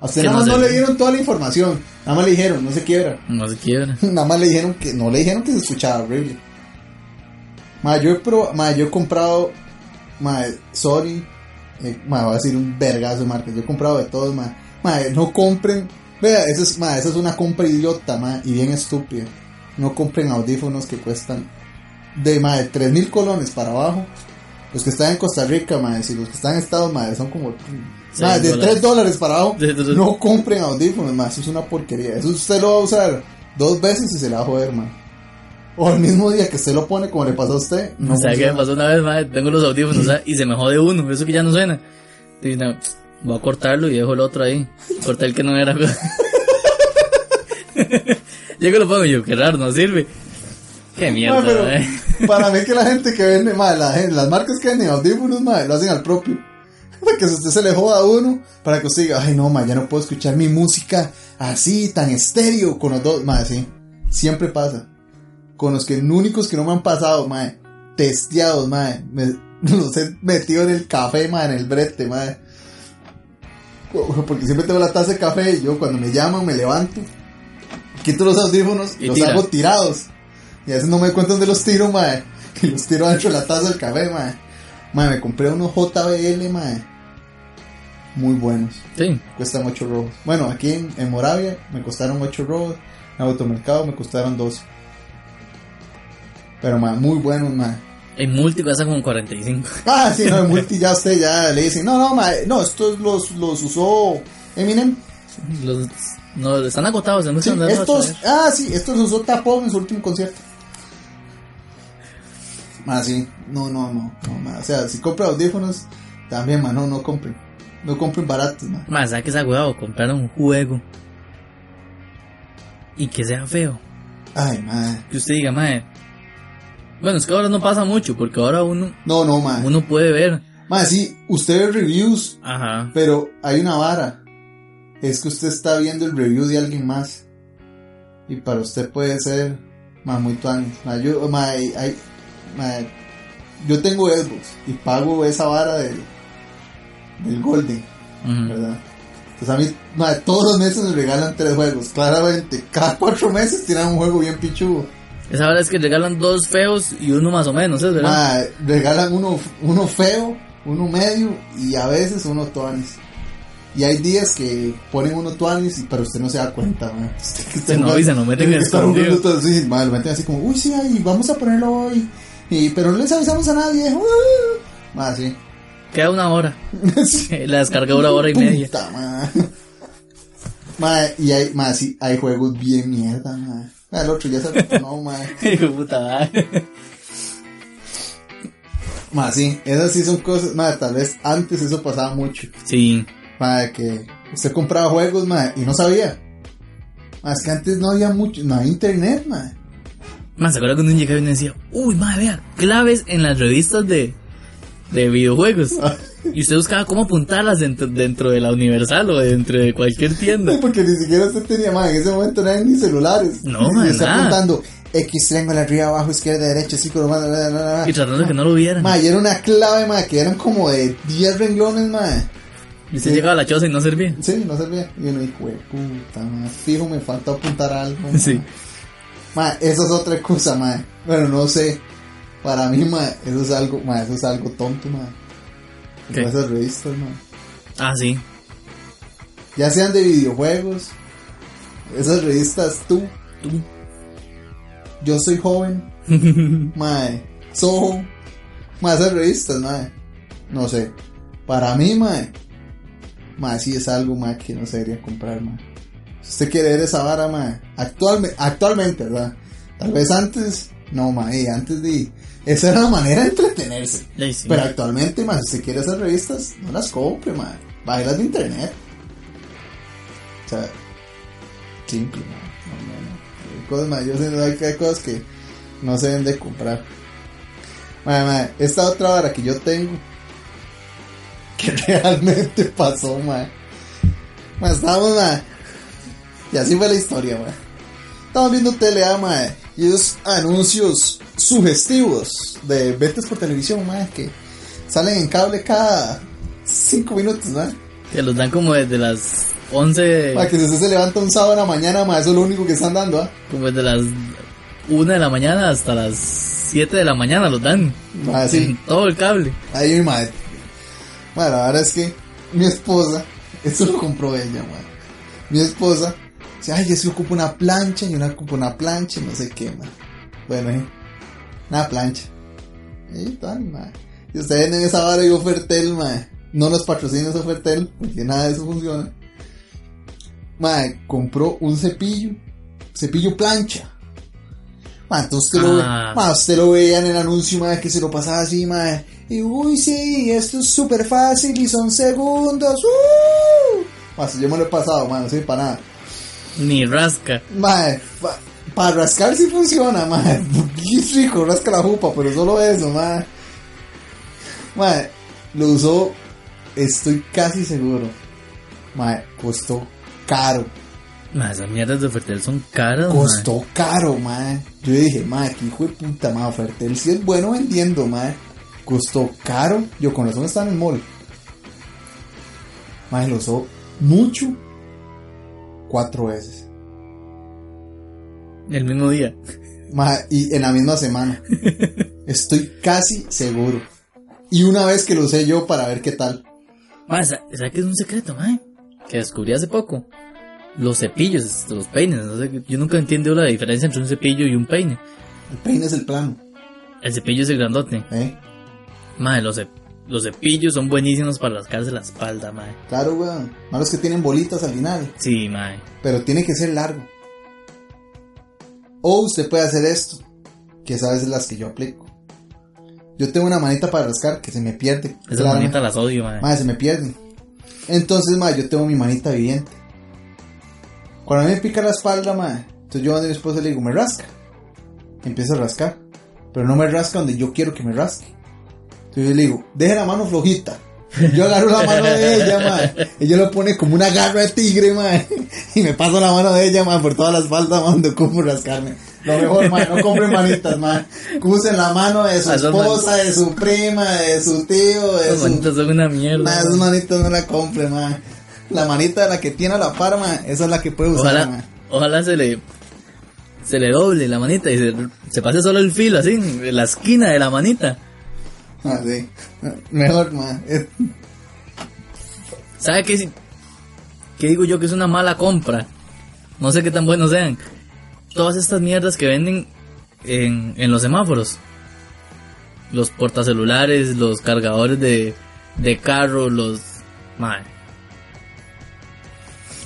A usted Que nada más no se- le dieron toda la información. Nada más le dijeron, no se quiebra. No se quiebran. Nada más le dijeron que, no le dijeron que se escuchaba horrible. Ma, yo he, yo he comprado, ma, sorry, eh, ma, voy a decir un vergazo de marcas. Yo he comprado de todos, ma. Ma, no compren, vea, esa es, ma, esa es una compra idiota, ma, y bien estúpida. No compren audífonos que cuestan de, ma, de 3 mil colones para abajo. Los que están en Costa Rica, ma, si los que están en Estados, ma, son como, ma, de dólares. 3 dólares para abajo. No compren audífonos, ma, eso es una porquería. Eso usted lo va a usar dos veces y se la va a joder, ma. O el mismo día que usted lo pone como le pasó a usted. No o sea, que me pasó una vez, mae, tengo los audífonos ¿sabes? y se me jode uno, eso que ya no suena. Y no, voy a cortarlo y dejo el otro ahí. Corté el que no era. Llego lo pongo y yo, qué raro, no sirve. Qué mierda, pero mae. para mí que la gente que vende, ma, la gente- las marcas que venden audífonos, ma, lo hacen al propio. Para que si usted se le joda a uno, para que usted diga, ay no, ma, ya no puedo escuchar mi música así, tan estéreo, con los dos, ma, sí. Siempre pasa. Con los que únicos que no me han pasado, ma, testeados, ma, me, los he metido en el café, ma, en el brete, ma. Porque siempre tengo la taza de café y yo cuando me llaman me levanto, quito los audífonos y los tira. hago tirados. Y a veces no me doy cuenta dónde los tiro, mae. Y los tiro dentro de la taza del café, mae. Mae, me compré unos JBL, mae. Muy buenos. Sí, Cuestan 8 robos. Bueno, aquí en, en Moravia me costaron 8 robos. En Automercado me costaron 12. Pero, mae, muy buenos, mae. En multi cuesta como 45. Ah, sí, no, en multi ya usted ya le dicen, no, no, mae, no, estos los, los usó Eminem. Los, no, están agotados, Sí, dando estos, ah, sí, estos los usó Tapón en su último concierto. Ah, sí, no, no, no, no, ma, o sea, si compra audífonos, también, man, no, no compren, no compren baratos, man. Más, ¿sabes que esa huevo? Comprar un juego. Y que sea feo. Ay, man, Que usted diga, mae. Bueno, es que ahora no pasa mucho, porque ahora uno, no, no, man, uno puede ver. man, sí, usted ve reviews, Ajá. pero hay una vara, es que usted está viendo el review de alguien más, y para usted puede ser, man, muy tuan, man, yo, man, hay- yo tengo Xbox, y pago esa vara del, del Golden. ¿verdad? Entonces a mí, todos los meses me regalan tres juegos, claramente. Cada cuatro meses tiran un juego bien pichudo. Esa hora es que regalan dos feos y uno más o menos, ¿es verdad? Regalan uno, uno feo, uno medio y a veces uno tuanis. Y hay días que ponen uno tuanis, y- pero usted no se da cuenta, está Sí, no, se lo meten estar escondido. sí, lo meten así como, uy, sí, ahí, vamos a ponerlo hoy. Y, pero no les avisamos a nadie. Uh. Madre, sí. Queda una hora. La descarga dura hora y media. Puta, y hay, ma, sí, hay juegos bien mierda, ma. Ma, El otro ya se no, ma. Hijo de puta madre. Ma, sí, esas sí son cosas, ma, tal vez antes eso pasaba mucho. Sí. Ma, que usted compraba juegos, ma, y no sabía. Ma, es que antes no había mucho, no había internet, ma. Más, ¿se acuerdan cuando uno llegaba y decía, uy, madre, vea, claves en las revistas de, de videojuegos? Y usted buscaba cómo apuntarlas dentro, dentro de la Universal o dentro de cualquier tienda. Porque ni siquiera usted tenía, ma, en ese momento no había ni celulares. No, y ma, está nada. apuntando X triángulo arriba, abajo, izquierda, derecha, círculo. Y tratando de que no lo vieran. Ma, y era una clave, ma, que eran como de 10 renglones, ma. Y usted sí. llegaba a la choza y no servía. Sí, no servía. Y uno dijo, "Hue puta, ma, fijo, me falta apuntar algo. ma". Sí. Ma, esa es otra cosa, ma. Bueno, no sé. Para mí, ma, eso es algo, ma, eso es algo tonto, ma. Esas revistas, ma. Ah, sí. Ya sean de videojuegos. Esas revistas, tú, Tú. yo soy joven, ma. Soho. Ma, esas revistas, ma. No sé. Para mí, ma. Ma, sí es algo, ma, que no se debería comprar, ma. Si usted quiere ver esa vara, ma. Actualmente, actualmente, ¿verdad? Tal vez antes, no, ma, eh, antes de. Esa era la manera de entretenerse. Sí. Pero actualmente, ma, si usted quiere esas revistas, no las compre, ma. Bájelas de internet. O sea, simple, ma. No, no, no. Hay cosas, ma, yo sé, hay, hay cosas que no se deben de comprar. Ma, ma, esta otra vara que yo tengo, que realmente pasó, ma. Ma, estábamos, ma. Y así fue la historia, ma. Estamos viendo TLA, ma. Y esos anuncios sugestivos de ventas por televisión, ma, que salen en cable cada 5 minutos, ma. Que los dan como desde las 11, Ma, que si usted se levanta un sábado en la mañana, ma, eso es lo único que están dando, ¿ah? como desde las 1 de la mañana hasta las 7 de la mañana los dan. Ma, sí. En todo el cable. Ahí mi madre. Bueno, la verdad es que mi esposa, esto lo compró ella, man. Mi esposa, dice, ay, es que ocupo una plancha y una ocupo una plancha y no sé qué, man. Bueno, eh, una plancha. Y tal, man. Y ustedes en esa hora y Ofertel, man. No nos patrocina ese Ofertel, porque nada de eso funciona. Man, compró un cepillo, cepillo plancha. Man, entonces usted, lo, ve, Ah. ma, usted lo veía en el anuncio, ma, que se lo pasaba así, ma. Y uy, sí, esto es súper fácil y son segundos. ¡Uh! Ma, si yo me lo he pasado, man, no sirve para nada. Ni rasca. Ma, para rascar sí funciona, ma. Qué rico, rasca la jupa, pero solo eso, ma. Ma, lo usó, estoy casi seguro. Ma, costó caro. Ma, esas mierdas de Fertel son caras. Costó caro, man. Yo dije, ma, que hijo de puta, ma, Fertel si es bueno vendiendo, ma. Costó caro. Yo con razón está en el mall. Ma, lo usó mucho. Cuatro veces. El mismo día. Y en la misma semana. Estoy casi seguro. Y una vez que lo usé yo para ver qué tal. Ma, ¿sabes qué es un secreto? Que descubrí hace poco. Los cepillos, los peines. no sé, yo nunca entiendo la diferencia entre un cepillo y un peine. El peine es el plano. El cepillo es el grandote. ¿eh? Ma, los, cep- los cepillos son buenísimos para rascarse la espalda, ma. Claro, weón. Malos que tienen bolitas al final. Sí, ma. pero tiene que ser largo. O usted puede hacer esto, que es a veces las que yo aplico. Yo tengo una manita para rascar que se me pierde. Esas Claramente. manitas las odio, ma. Madre, se me pierde. Entonces, madre, yo tengo mi manita viviente. Cuando a mí me pica la espalda, madre, entonces yo a mi esposa le digo, me rasca. Empiezo a rascar. Pero no me rasca donde yo quiero que me rasque. Entonces yo le digo, deje la mano flojita. Yo agarro la mano de ella, madre. Ella lo pone como una garra de tigre, madre. Y me paso la mano de ella, madre, por toda la espalda, madre, donde ocupo rascarme. Lo mejor, madre, no compren manitas, madre. Usen la mano de su esposa, de su prima, de su tío, de Esas su manitas son una mierda. Nah, esas manitas no la compre, ma. La manita de la que tiene a la par, ma, esa es la que puede usar, Ojalá, ojalá se le se le doble la manita y se, se pase solo el filo así, en la esquina de la manita. Ah, sí. Mejor, ma. Eh, ¿Sabe qué, qué digo yo que es una mala compra? No sé qué tan buenos sean. Todas estas mierdas que venden en, en los semáforos. Los portacelulares, los cargadores de, de carro, los... Madre.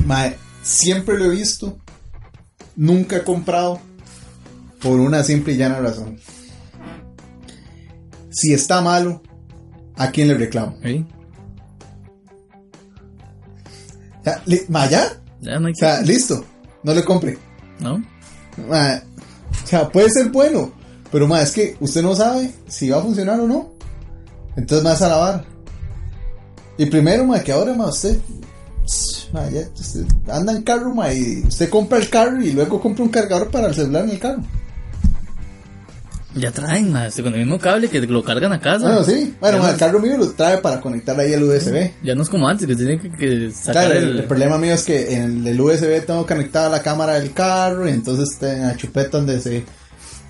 Ma, siempre lo he visto. Nunca he comprado. Por una simple y llana razón. Si está malo, ¿a quién le reclamo? ¿sí? Ya, ya. No hay O sea, listo. No le compre. ¿No? Ma, o sea, puede ser bueno. Pero, ma, es que usted no sabe si va a funcionar o no. Entonces me vas a lavar. Y primero, ma, que ahora, ma, usted, ma, ya, usted anda en carro, ma, y usted compra el carro y luego compra un cargador para el celular en el carro. Ya traen, más con el mismo cable que lo cargan a casa. Bueno, sí. Bueno, ma, el carro mío lo trae para conectar ahí el USB. Ya no es como antes, que tienen que, que sacar Claro, el, el... el problema mío es que en el, USB tengo conectada la cámara del carro y entonces está en la chupeta donde se,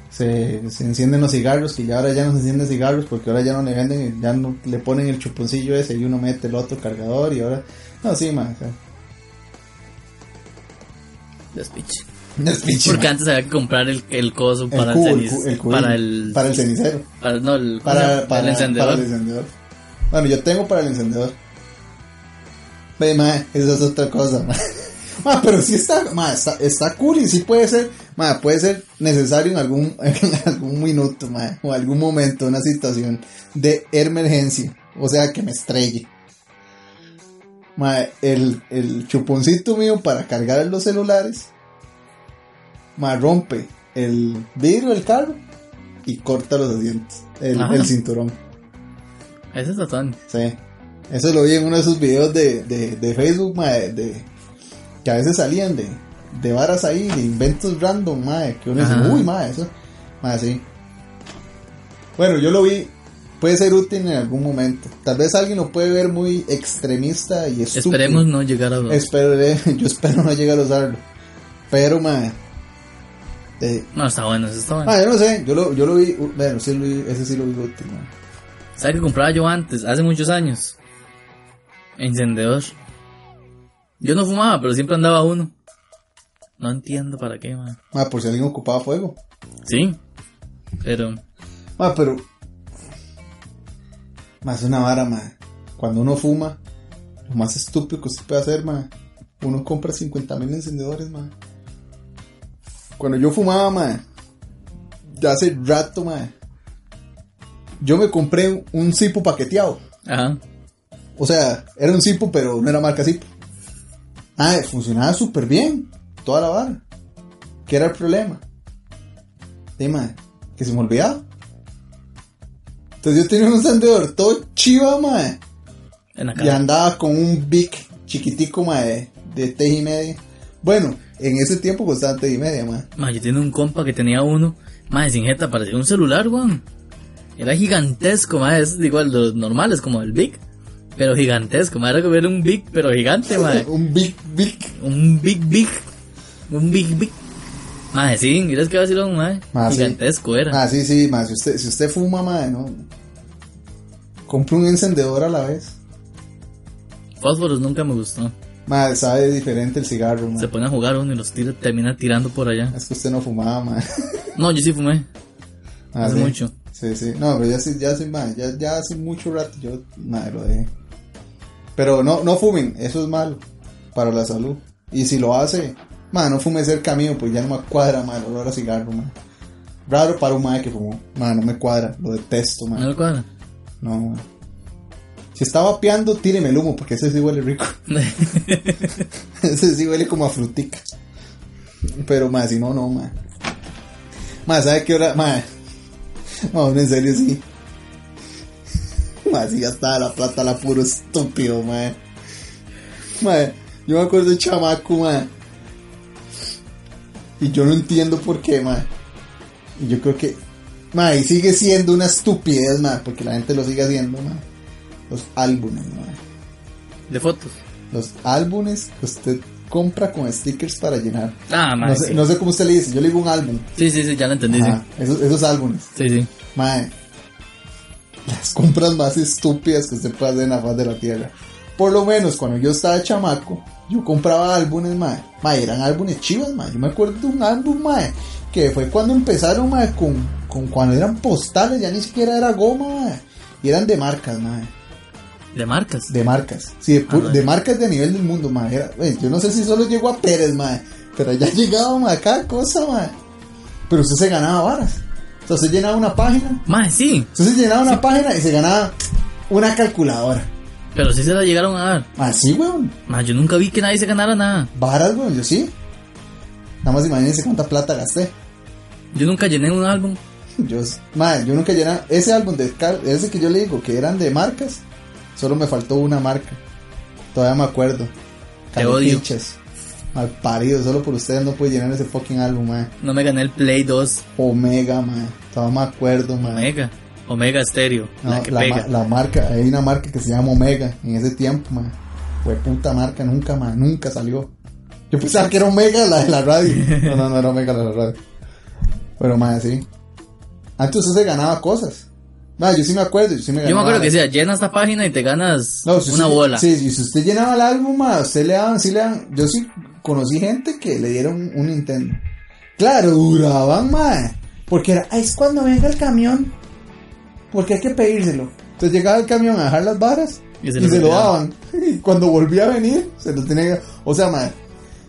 se, se encienden los cigarros y ya ahora ya no se encienden cigarros porque ahora ya no le venden, ya no le ponen el chuponcillo ese y uno mete el otro cargador y ahora... No, sí, man. O sea, Porque antes había que comprar el, el coso el para cubo, el, ceniz- cu- el cubo, para el... para el cenicero. para- no, el, encendedor. para el encendedor. Bueno, yo tengo para el encendedor. Ve, ma, esa es otra cosa, ma. Ma, pero sí está, ma, está, está cool y sí puede ser, ma, puede ser necesario en algún, en algún minuto, ma, o algún momento, una situación de emergencia. O sea, que me estrelle. Mae, el, el chuponcito mío para cargar los celulares. Mae, rompe el vidrio del carro y corta los asientos. El, cinturón. Ese es Tatán. Sí. Eso lo vi en uno de esos videos de, de, de Facebook, mae, de, que a veces salían de, de varas ahí, de inventos random, mae, que uno dice, Ajá. uy, mae, eso, mae, sí. Bueno, yo lo vi, puede ser útil en algún momento. Tal vez alguien lo puede ver muy extremista y estúpido. Esperemos no llegar a. Espero, yo espero no llegar a usarlo. Pero, mae, eh, No, está bueno, eso está bueno. mae, yo no sé, yo lo, yo lo vi, bueno, sí lo vi, ese sí lo vi útil, mae. ¿Sabes que compraba yo antes, hace muchos años? Encendedor. Yo no fumaba, pero siempre andaba uno. No entiendo para qué, man. Mae, por si alguien ocupaba fuego. Sí, pero. Ma, pero. Más una vara, ma. Cuando uno fuma, lo más estúpido que usted puede hacer, ma. Uno compra 50 mil encendedores, ma. Cuando yo fumaba, ma. Ya hace rato, ma. Yo me compré un Zipo paqueteado. Ajá. O sea, era un Zipo, pero no era marca Zipo. Ah, funcionaba súper bien. Toda la vara. ¿Qué era el problema? Sí, ma, que se me olvidaba. Entonces yo tenía un encendedor todo chiva, ma. En la Y andaba con un Big chiquitico, ma, de, de tej y media. Bueno, en ese tiempo costaba y media, ma. Ma, yo tenía un compa que tenía uno. Ma, sin jeta, parecía un celular, weón. Era gigantesco, ma. Es igual, los normales, como el Big. Pero gigantesco, ma. Era como era un Big, pero gigante, ma. Un Big, Big. Un Big Big. Un Big Big. Ma, sí, miras que vacilón, ma. Ma, sí. Gigantesco era. Ah, sí, sí, ma. Si usted, si usted fuma, ma, no. Compre un encendedor a la vez. Fósforos nunca me gustó. Ma, sabe diferente el cigarro, ma. Se pone a jugar uno y los tira, termina tirando por allá. Es que usted no fumaba, ma. No, yo sí fumé. Ah, Hace sí. mucho. Sí, sí. No, pero ya sí, ya sí, ma, ya, ya hace mucho rato yo, madre, lo dejé. Pero no, no fumen, eso es malo para la salud. Y si lo hace, ma, no fume cerca mío, pues ya no me cuadra, ma, el olor a cigarro, ma. Raro para un ma que fumó. Ma, no me cuadra, lo detesto, ma. ¿No le cuadra? No, ma. Si está vapeando, tíreme el humo, porque ese sí huele rico. ese sí huele como a frutica. Pero, ma, si no, no, ma. Ma, ¿sabe qué hora? Ma, uno en serio, sí. Ma, si ya estaba la plata, la puro estúpido, ma. Ma, yo me acuerdo de chamaco, ma. Y yo no entiendo por qué, ma. Y yo creo que, ma, y sigue siendo una estupidez, ma, porque la gente lo sigue haciendo, ma. Los álbumes, ma. De fotos. Los álbumes que usted compra con stickers para llenar. Ah, ma, No sé, sí. no sé cómo usted le dice, yo le digo un álbum. sí, sí, sí, ya lo entendí. Ajá, esos, esos álbumes. Sí, sí. sí. Mae, las compras más estúpidas que usted puede hacer en la faz de la tierra. Por lo menos cuando yo estaba chamaco, yo compraba álbumes, mae. Mae, eran álbumes chivas, mae. Yo me acuerdo de un álbum, mae, que fue cuando empezaron, mae, con, con cuando eran postales, ya ni siquiera era goma, mae. Y eran de marcas, mae. De marcas. De marcas. Sí, de, Ah, de marcas de nivel del mundo. Era- eh, yo no sé si solo llegó a Pérez, mae. Pero ya llegaba, mae, cada cosa, mae. Pero usted se ganaba varas. O sea, usted llenaba una página Ma, sí. entonces llenaba una página y se ganaba una calculadora. Pero sí se la llegaron a dar. Así, weón. Ma, yo nunca vi que nadie se ganara nada. Varas, weón, yo sí. Nada más imagínense cuánta plata gasté. Yo nunca llené un álbum. Yo, madre, yo nunca llenaba ese álbum de ese que yo le digo que eran de marcas. Solo me faltó una marca. Todavía me acuerdo. Te odio. Mal parido, solo por ustedes no puede llenar ese fucking álbum, madre. No me gané el Play 2 Omega, madre. Todavía me acuerdo, madre. Omega. Omega Stereo. No, la que la, pega. ma- la marca, hay una marca que se llama Omega en ese tiempo, man. Fue puta marca, nunca, man, nunca salió. Yo pensaba que era Omega la de la radio. No, no, no era Omega la de la radio. Pero, man, sí. Antes usted se ganaba cosas. No, yo sí me acuerdo, yo sí me ganaba. Yo me acuerdo que decía, llena esta página y te ganas No, si una usted- bola. Sí, sí, si usted llenaba el álbum, man, usted le daban, sí le daban. Yo sí conocí gente que le dieron un Nintendo. Claro, duraban, man. Porque era, "Ah, es cuando venga el camión. Porque hay que pedírselo. Entonces llegaba el camión a dejar las varas Y y se lo daban. Y cuando volvía a venir, se lo tenía que... O sea, man,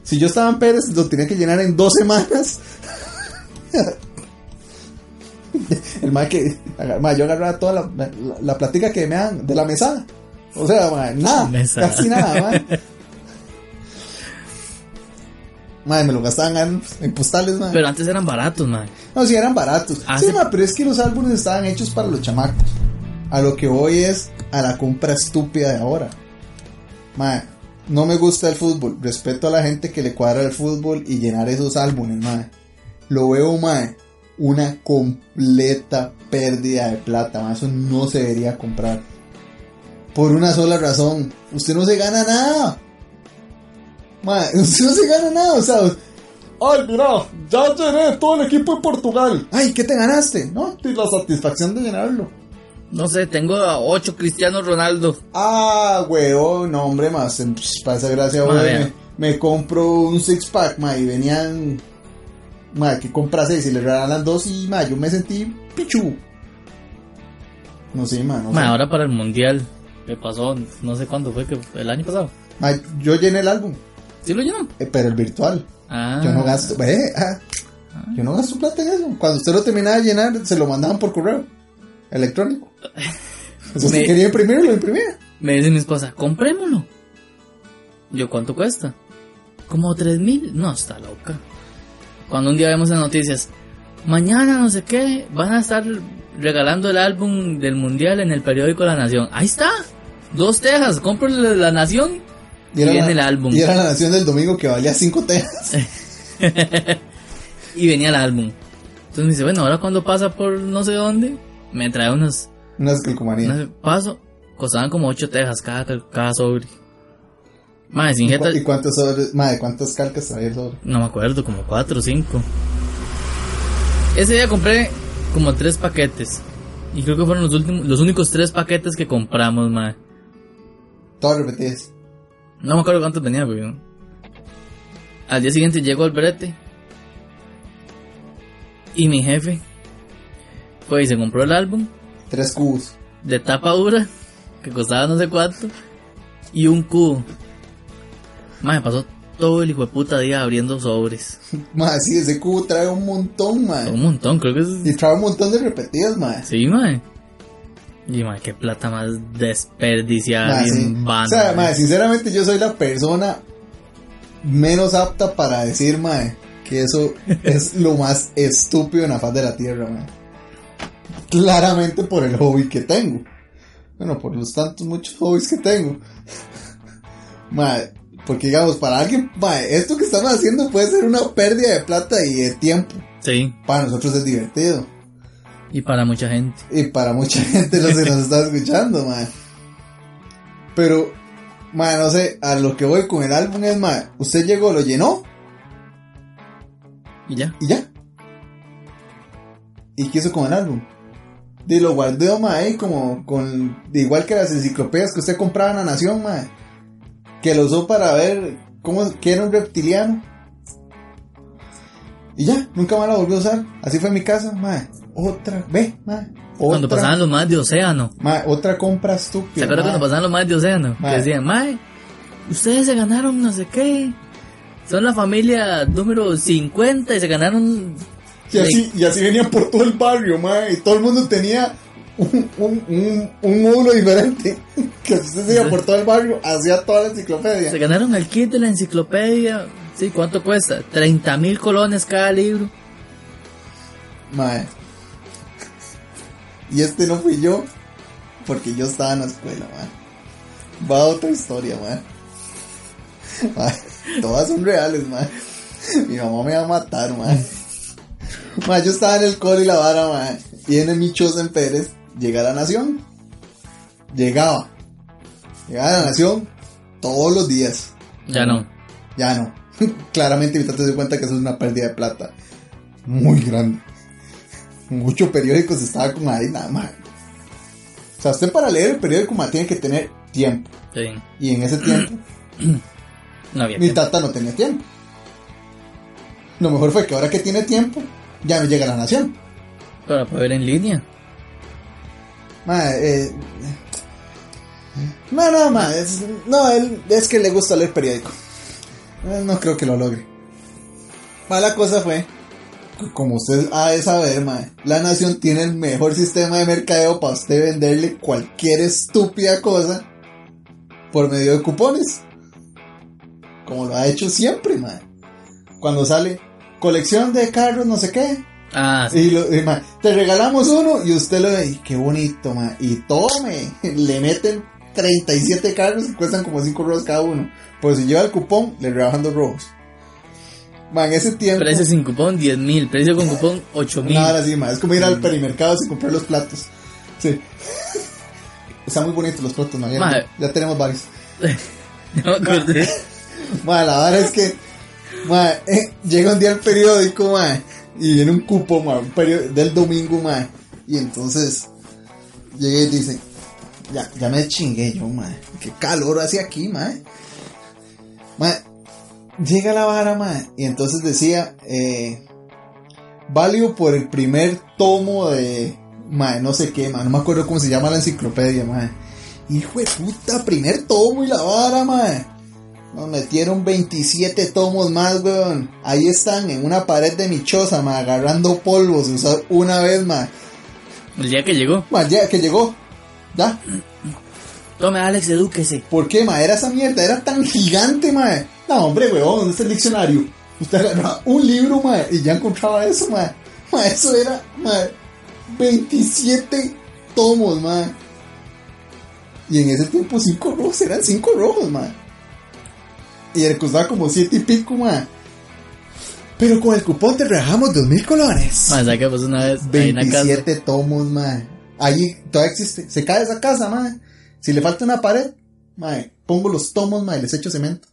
si yo estaba en Pérez, lo tenía que llenar en dos semanas. el man que... ma, yo agarraba toda la, la, la platica que me dan de la mesada. O sea, mae, nada, Mesa. casi nada, mae. Mae, me lo gastaban en, en postales, mae. Pero antes eran baratos, mae. No, sí, eran baratos. Ah, sí, pero es que los álbumes estaban hechos para los chamacos. A lo que voy es a la compra estúpida de ahora. Ma, no me gusta el fútbol. Respeto a la gente que le cuadra el fútbol y llenar esos álbumes, ma. Lo veo, ma, una completa pérdida de plata, ma. Eso no se debería comprar. Por una sola razón. Usted no se gana nada. Usted no se gana nada, o sea, Ay, mira, ya llené todo el equipo en Portugal. Ay, ¿qué te ganaste? No, la satisfacción de llenarlo. No sé, tengo a 8 Cristiano Ronaldo. Ah, weón, no, hombre, más. pss, Para esa gracia, weón, me compro un six pack, ma, y venían. Ma, que compra seis y le regalan dos y, ma, yo me sentí pichu. No sé, ma, no sé. ahora para el mundial. ¿Qué pasó? No sé cuándo fue, que el año pasado. Ma, yo llené el álbum, ¿Sí lo llenó? eh, pero el virtual. Ah. Yo no gasto, ve, ah, yo no gasto plata en eso. Cuando usted lo terminaba de llenar, se lo mandaban por correo electrónico. O sea, si Me- quería imprimirlo, lo imprimía. Me dice mi esposa, comprémoslo. Yo, ¿cuánto cuesta? Como tres mil. No, está loca. Cuando un día vemos en noticias, mañana no sé qué, van a estar regalando el álbum del mundial en el periódico La Nación. Ahí está. Dos tejas, cómprenle La Nación y, viene la, el álbum. Y era la nación del domingo que valía 5 tejas. Y venía el álbum. Entonces me dice, bueno, ahora cuando pasa por no sé dónde, me trae unos, Una calcomanía. unos paso, costaban como ocho tejas cada, cada sobre. Más, sin ¿Y, jeta, y cuántos sobres, madre, cuántas calcas el sobre? no me acuerdo, como cuatro o cinco. Ese día compré como tres paquetes. Y creo que fueron los últimos, los únicos tres paquetes que compramos, madre. Todas repetidas. No me acuerdo cuántos venía, pero... Al día siguiente llegó al brete. Y mi jefe fue y se compró el álbum Tres cubos. de tapa dura, que costaba no sé cuánto, y un cubo. Madre, pasó todo el hijo de puta día abriendo sobres. Madre, sí, ese cubo trae un montón, madre. Un montón, creo que es... Y trae un montón de repetidas, madre. Sí, madre. Y madre, qué plata más desperdiciada, Madre, sí. O sea, madre. madre, sinceramente yo soy la persona menos apta para decir, madre, que eso es lo más estúpido en la faz de la tierra, madre. Claramente por el hobby que tengo. Bueno, por los tantos muchos hobbies que tengo. Madre, porque digamos, para alguien, esto que estamos haciendo puede ser una pérdida de plata y de tiempo. Sí, Para nosotros es divertido. y para mucha gente. Y para mucha gente no se nos está escuchando, man. Pero, man, no sé, a lo que voy con el álbum es, man, usted llegó, lo llenó Y ya. y ya. ¿Y qué hizo con el álbum? Y lo guardó, man, ahí como con, igual que las enciclopedias que usted compraba en la Nación, man. Que lo usó para ver cómo, que era un reptiliano. Y ya, nunca más la volvió a usar. Así fue en mi casa, man. Otra, ve. Cuando otra- pasaban los más de océano. Ma, otra compra estúpida. ¿Se acuerdan cuando pasaban los más de océano? Ma. Que decían, Mae, ustedes se ganaron no sé qué. Son la familia número 50 y se ganaron. Y así, y así venían por todo el barrio, ma, y todo el mundo tenía un, un, un, un módulo diferente. Que usted se iba por todo el barrio, hacía toda la Se enciclopedia. ganaron el kit de la enciclopedia. Sí, ¿cuánto cuesta? 30 mil colones cada libro. Ma. Y este no fui yo, porque yo estaba en la escuela, ma. Va otra historia, ma. Ma, Todas son reales, ma. Mi mamá me va a matar, ma. Ma, yo estaba en el cole y la vara, ma. Y en el Michos en Pérez llega la nación. Llegaba. Llegaba a la nación todos los días. Ya no. Ya no. Claramente mi tata se dio cuenta que eso es una pérdida de plata. Muy grande. Muchos periódicos estaba como ahí nada más. O sea, usted para leer el periódico ma, tiene que tener tiempo. Sí. Y en ese tiempo, No había mi tiempo. tata no tenía tiempo. Lo mejor fue que ahora que tiene tiempo, ya me llega la nación. Para poder en línea. Ma, eh, no, no, ma, es, no, él es que le gusta leer periódico. Eh, No creo que lo logre. Mala cosa fue, como usted ha de saber, ma, la nación tiene el mejor sistema de mercadeo para usted venderle cualquier estúpida cosa por medio de cupones. Como lo ha hecho siempre, mae. Cuando sale colección de carros, no sé qué. Ah, sí. Y, lo, y, te regalamos uno y usted lo ve. Qué bonito, mae. Y tome. Le meten 37 carros y cuestan como 5 rojos cada uno. Pues si lleva el cupón, le rebajan dos rojos. Mae, en ese tiempo. Precio sin cupón 10 mil, precio con cupón 8 mil. Nada así, mae. Es como ir al perimercado sin comprar los platos. Sí. Están muy bonitos los platos, mae. Ya, tenemos varios. No me acordé. Mae, la verdad es que mae, eh, llega un día el periódico, mae, y viene un cupo, mae, un del domingo, mae, y entonces llega y dice, ya, ya me chingué yo, mae, qué calor hace aquí, mae. Mae, llega la vara, mae, y entonces decía, eh, válido por el primer tomo de, mae, no sé qué, mae, no me acuerdo cómo se llama la enciclopedia, mae. Hijo de puta, primer tomo y la vara, mae. Nos metieron 27 tomos más, weón. Ahí están, en una pared de mi choza, ma, agarrando polvos, usar una vez, ma. El día que llegó. Ma, ya, que llegó. Ya. Tome, Alex, edúquese. ¿Por qué, ma? Era esa mierda, era tan gigante, ma. No, hombre, weón, ¿dónde está el diccionario? Usted agarraba un libro, ma, y ya encontraba eso, ma. Ma, eso era, ma, 27 tomos, ma. Y en ese tiempo 5 rojos, eran 5 rojos, ma. Y el costaba como 7 y pico, ma. Pero con el cupón te rebajamos 2 mil colones. Más, ¿sabes qué pasó una vez? Ahí en la casa. 27 tomos, ma. Ahí todavía existe. Se cae esa casa, ma. Si le falta una pared, ma, pongo los tomos, ma, y les echo cemento.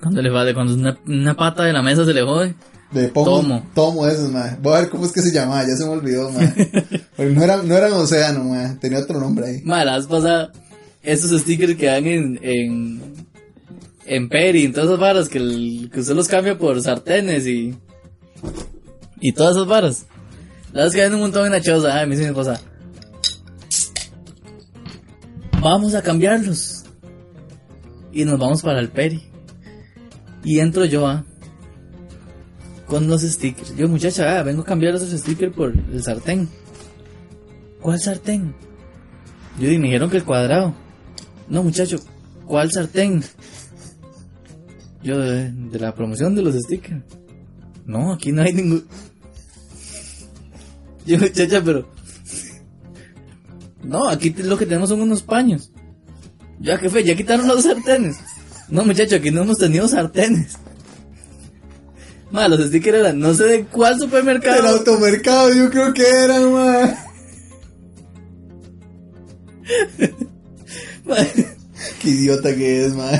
Cuando le vale, cuando una, una pata de la mesa se le jode. De pongo, Tomo. tomo esos, ma. Voy a ver cómo es que se llamaba, ya se me olvidó, ma. No eran, no eran océano, ma. Tenía otro nombre ahí. Madre, la vez pasada, esos stickers que dan en, en, en Peri, en todas esas varas, que, que usted los cambia por sartenes y, y todas esas varas. La verdad es que hay un montón en la choza, ay, me dice mi esposa. Vamos a cambiarlos. Y nos vamos para el Peri. Y entro yo, ah, con los stickers. Yo, muchacha, ah, vengo a cambiar esos stickers por el sartén. ¿Cuál sartén? Yo me dijeron que el cuadrado. No, muchacho, ¿cuál sartén? Yo, de, de la promoción de los stickers. No, aquí no hay ningún. Yo, muchacha, pero. No, aquí lo que tenemos son unos paños. Ya, jefe, ya quitaron los sartenes. No, muchacho, aquí no hemos tenido sartenes. Ma, los stickers eran, no sé de cuál supermercado. automercado, yo creo que eran, ma. Qué idiota que es, ma.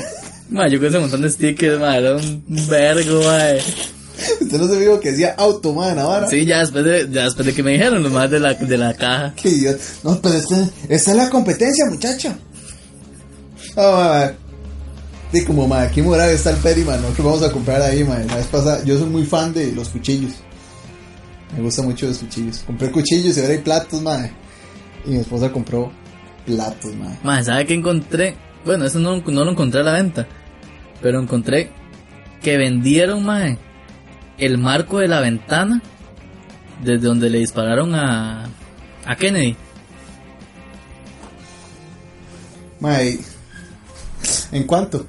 ma, yo con ese montón de stickers, ma, era un vergo, ma. Usted no se vio que decía auto, ma, Navarra. Sí, ya después de, ya después de que me dijeron lo más de la, de la caja. Qué idiota. No, pero esta, esta es la competencia, muchacho. Vamos a ver. Sí, como ma, aquí en Moravia está el Peri, man, nosotros vamos a comprar ahí, ma. La vez pasada, yo soy muy fan de los cuchillos. Me gusta mucho los cuchillos. Compré cuchillos y ahora hay platos, ma. Y mi esposa compró platos, ma. Ma, ¿sabe qué encontré? Bueno, eso no, no lo encontré a la venta. Pero encontré que vendieron, ma, el marco de la ventana desde donde le dispararon a, a Kennedy. Ma, y- ¿en cuánto?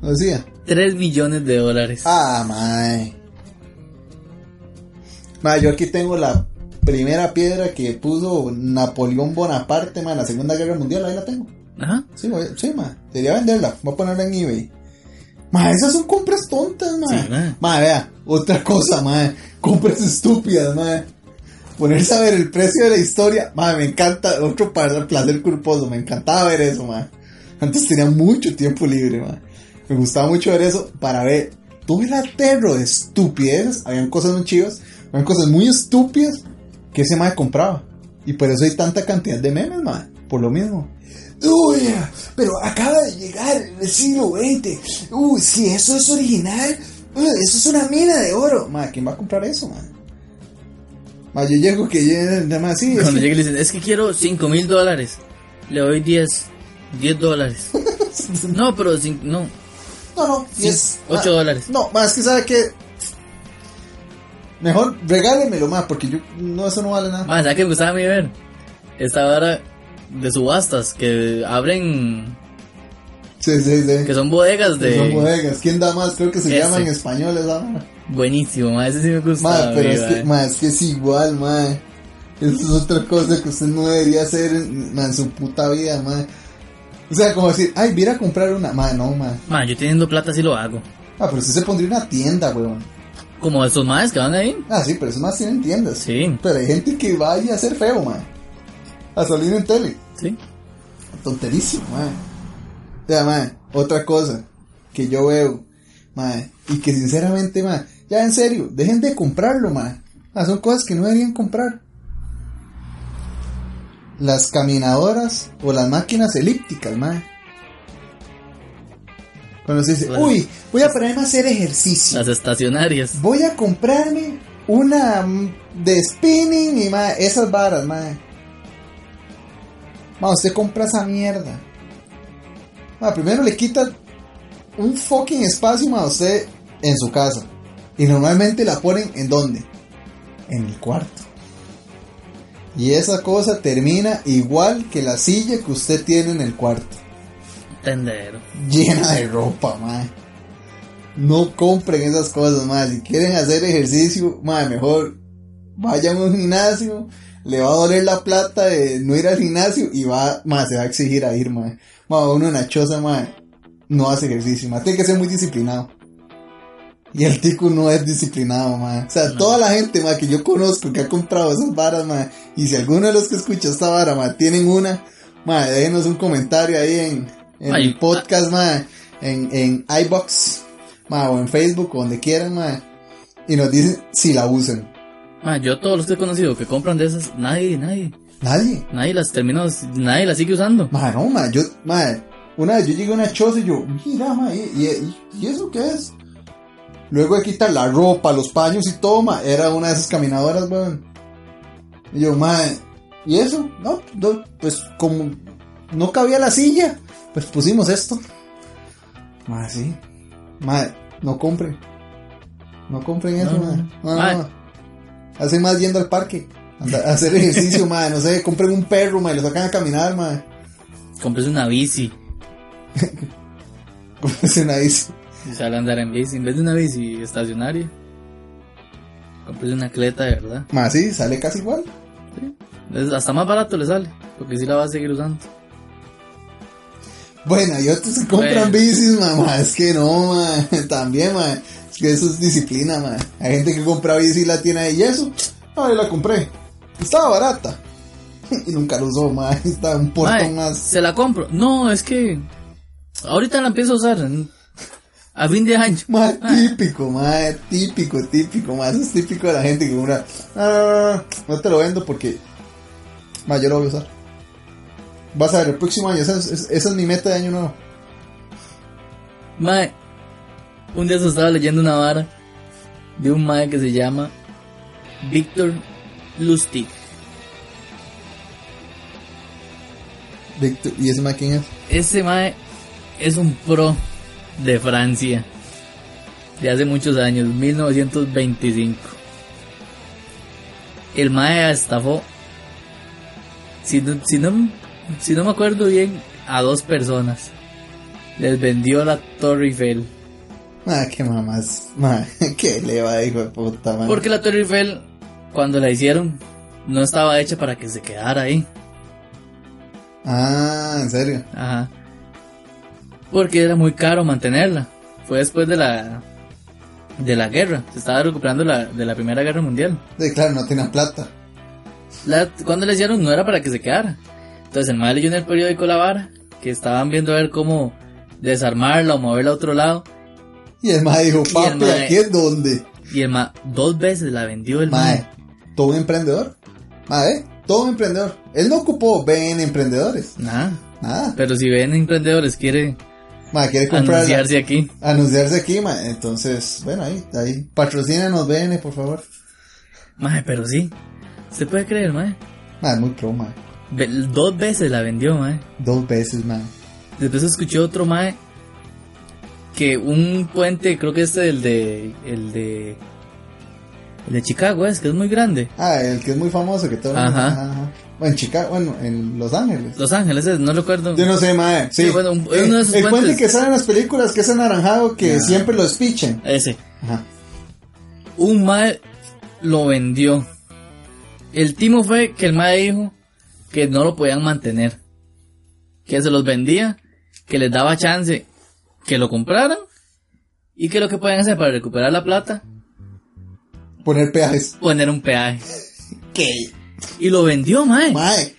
No decía. 3 millones de dólares. Ah, mae. Mae, yo aquí tengo la primera piedra que puso Napoleón Bonaparte, mae, en la Segunda Guerra Mundial, ahí la tengo. Ajá. Sí, voy- sí, mae. Debería venderla. Voy a ponerla en eBay. Mae, esas son compras tontas. Sí, mae. Mae, vea, otra cosa, mae. Compras estúpidas, mae. Ponerse a ver el precio de la historia, mae, me encanta. Otro placer culposo, me encantaba ver eso, mae. Antes tenía mucho tiempo libre, mae. Me gustaba mucho ver eso para ver todo el aterro de estupideces. Habían cosas muy chivas, habían cosas muy estúpidas que ese mae compraba. Y por eso hay tanta cantidad de memes, mae. Por lo mismo. Uy, pero acaba de llegar el siglo XX. Uy, si eso es original, uy, eso es una mina de oro. Ma, ¿quién va a comprar eso, ma? Ma, yo llego que nada más así. es Cuando que- llegue le dicen, es que quiero 5 mil dólares. Le doy 10. 10 dólares. No, pero no. No, no, Sí, 10. ocho ma, dólares. No, más que sabe que. Mejor regálemelo más, porque yo. No, eso no vale nada. Más, ¿sabes qué me gustaba a mí ver? Esta hora de subastas que abren, Sí, sí, sí. que son bodegas de... Son bodegas. ¿Quién da más? Creo que se Ese. llama en español esa vara. Buenísimo, ma, ese sí me gusta. Ma, pero es que, ma. es que es igual, ma. Eso es otra cosa que usted no debería hacer en, ma, en su puta vida, ma. O sea, como decir, ay, voy a comprar una. Ma, no, ma. Ma, yo teniendo plata sí lo hago. Ah, pero usted se pondría una tienda, weón. Como estos maes que van ahí. Ah, sí, pero eso más tienen tiendas. Sí, Pero hay gente que va ahí a hacer feo, ma. A salir en tele. sí. Tonterísimo, ma. O sea, otra cosa que yo veo, ma, y que sinceramente, ma, ya en serio, dejen de comprarlo, ma. Ah, son cosas que no deberían comprar. Las caminadoras o las máquinas elípticas, ma. Cuando se dice, uy, voy a ponerme a hacer ejercicio. Las estacionarias. Voy a comprarme una mm, de spinning y ma, esas varas, ma. Ma, usted compra esa mierda. Ma, primero le quita un fucking espacio a usted en su casa. Y normalmente la ponen en dónde? En el cuarto. Y esa cosa termina igual que la silla que usted tiene en el cuarto. Tendero. Llena de ropa, ma. No compren esas cosas, ma. Si quieren hacer ejercicio, ma, mejor vayan a un gimnasio. Le va a doler la plata de no ir al gimnasio y va, ma, se va a exigir a ir, ma. Ma, uno en la choza, no hace ejercicio, ma. Tiene que ser muy disciplinado. Y el tico no es disciplinado, ma. O sea, No. toda la gente, ma, que yo conozco que ha comprado esas varas, ma. Y si alguno de los que escucha esta vara, ma, tienen una, ma, déjenos un comentario ahí en, en Ay, podcast, ma, en, en iBox, ma, o en Facebook, o donde quieran, ma. Y nos dicen si la usan. Ma, yo todos los que he conocido que compran de esas, nadie, nadie, Nadie. nadie las terminó, nadie las sigue usando. Ma, no, ma, yo, ma, una vez yo llegué a una choza y yo, mira, ma, ¿y, y, y eso qué es? Luego de quitar la ropa, los paños y todo, ma, era una de esas caminadoras, weón. Y yo, ma, ¿y eso? No, no, pues como no cabía la silla, pues pusimos esto. Ma, sí. Ma, no compren. No compren eso, No, ma. no. No, no. Hacen más yendo al parque. a hacer ejercicio, ma, no sé, compren un perro, ma, y lo sacan a caminar, ma. Compres una bici. Compren una bici. Si sale a andar en bici, en vez de una bici estacionaria, compres una cleta de verdad. Ma, sí, sale casi igual. Es- hasta más barato le sale, porque si la vas a seguir usando. Bueno, y otros que compran Bueno. bicis, mamá. Es que no, ma. También, ma. Es que eso es disciplina, ma. Hay gente que compra bici y la tiene ahí. Y eso, ah, yo la compré. Estaba barata. y nunca lo usó, ma. Está un portón más. Se la compro. No, es que ahorita la empiezo a usar a fin de año. Ma, típico, ma. Típico, típico. Eso es típico de la gente que compra. Ah, no te lo vendo porque. Ma, yo lo voy a usar. Vas a ver, el próximo año. Esa es, esa es mi meta de año nuevo. Mae, un día se estaba leyendo una vara de un mae que se llama Víctor Lustig. Víctor, ¿Y ese ma quién es? Ese mae es un pro de Francia de hace muchos años, 1925. El mae estafó, si no, si no, si no me acuerdo bien, a dos personas. Les vendió la Torre Eiffel. Ma, qué mamás. Ma, qué leva, hijo de puta, ma. Porque la Torre Eiffel, cuando la hicieron, no estaba hecha para que se quedara ahí. Ah, en serio. Ajá. Porque era muy caro mantenerla. Fue después de la de la guerra. Se estaba recuperando la, de la Primera Guerra Mundial. Sí, claro, no tienen plata. La- cuando la hicieron no era para que se quedara. Entonces el mal leyó en el periódico La Vara que estaban viendo a ver cómo desarmarla o moverla a otro lado. Y el ma dijo, papi, mae- ¿aquí es donde? Y el ma dos veces la vendió el Mae, mae. todo un emprendedor. Mae, todo un emprendedor. Él no ocupó ven emprendedores. Nada. Nada. Pero si ven emprendedores quiere Mae, quiere comprar. anunciarse aquí. Anunciarse aquí, mae. Entonces, bueno, ahí, ahí. Patrocínanos BN, por favor. Mae, pero sí. ¿Se puede creer, mae? Mae, muy pro, mae. Dos veces la vendió, mae. Dos veces, mae. Después escuché otro mae que un puente, creo que este el de el de el de Chicago es que es muy grande. Ah, el que es muy famoso, que todo el mundo- Ajá. ajá. En Chicago, bueno, en Los Ángeles. Los Ángeles, no recuerdo. Yo no sé, mae. Sí, Sí, bueno, un- Eh, uno de esos el puente que sale en las películas que es anaranjado que siempre lo espichen. Ese. Ajá. Un mae lo vendió. El timo fue que el mae dijo que no lo podían mantener. Que se los vendía, que les daba chance que lo compraran y que lo que podían hacer para recuperar la plata, Poner peajes. poner un peaje. ¿Qué? Y lo vendió, mae. Mae.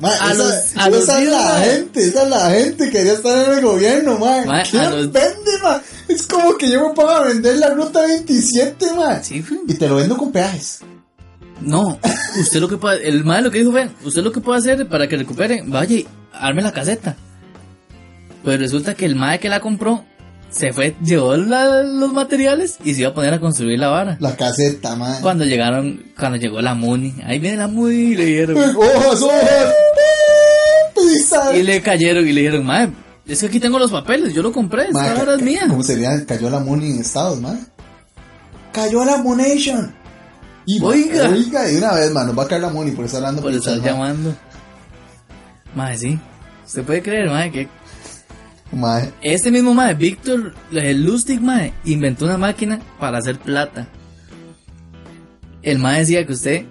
Mae, A esa, los- a esa los es la mae. gente, esa es la gente que quería estar en el gobierno, mae. Mae, ¿Quién los- vende, mae? Es como que yo me pongo a vender la ruta 27, mae. Sí. Y te lo vendo con peajes. No, usted lo que puede, el mae lo que dijo fue, usted lo que puede hacer para que recupere, vaya y arme la caseta. Pues resulta que el mae que la compró se fue, llevó la- los materiales y se iba a poner a construir la vara. La caseta, mae. Cuando llegaron, cuando llegó la Muni, ahí viene la Muni y le dijeron, hojas. Pisa. y le cayeron y le dijeron, mae, es que aquí tengo los papeles, yo lo compré, esta vara es mía. ¿Cómo sería? Cayó la Muni en Estados, mae. Cayó la Monation. Y, Oiga. Oiga, y una vez, man, nos va a caer la Muni por estar hablando Por estar pichas, mae. llamando. Mae, sí. Usted puede creer, mae, que Mae. Este mismo mae, Víctor el Lustig mae, inventó una máquina para hacer plata. El mae decía que usted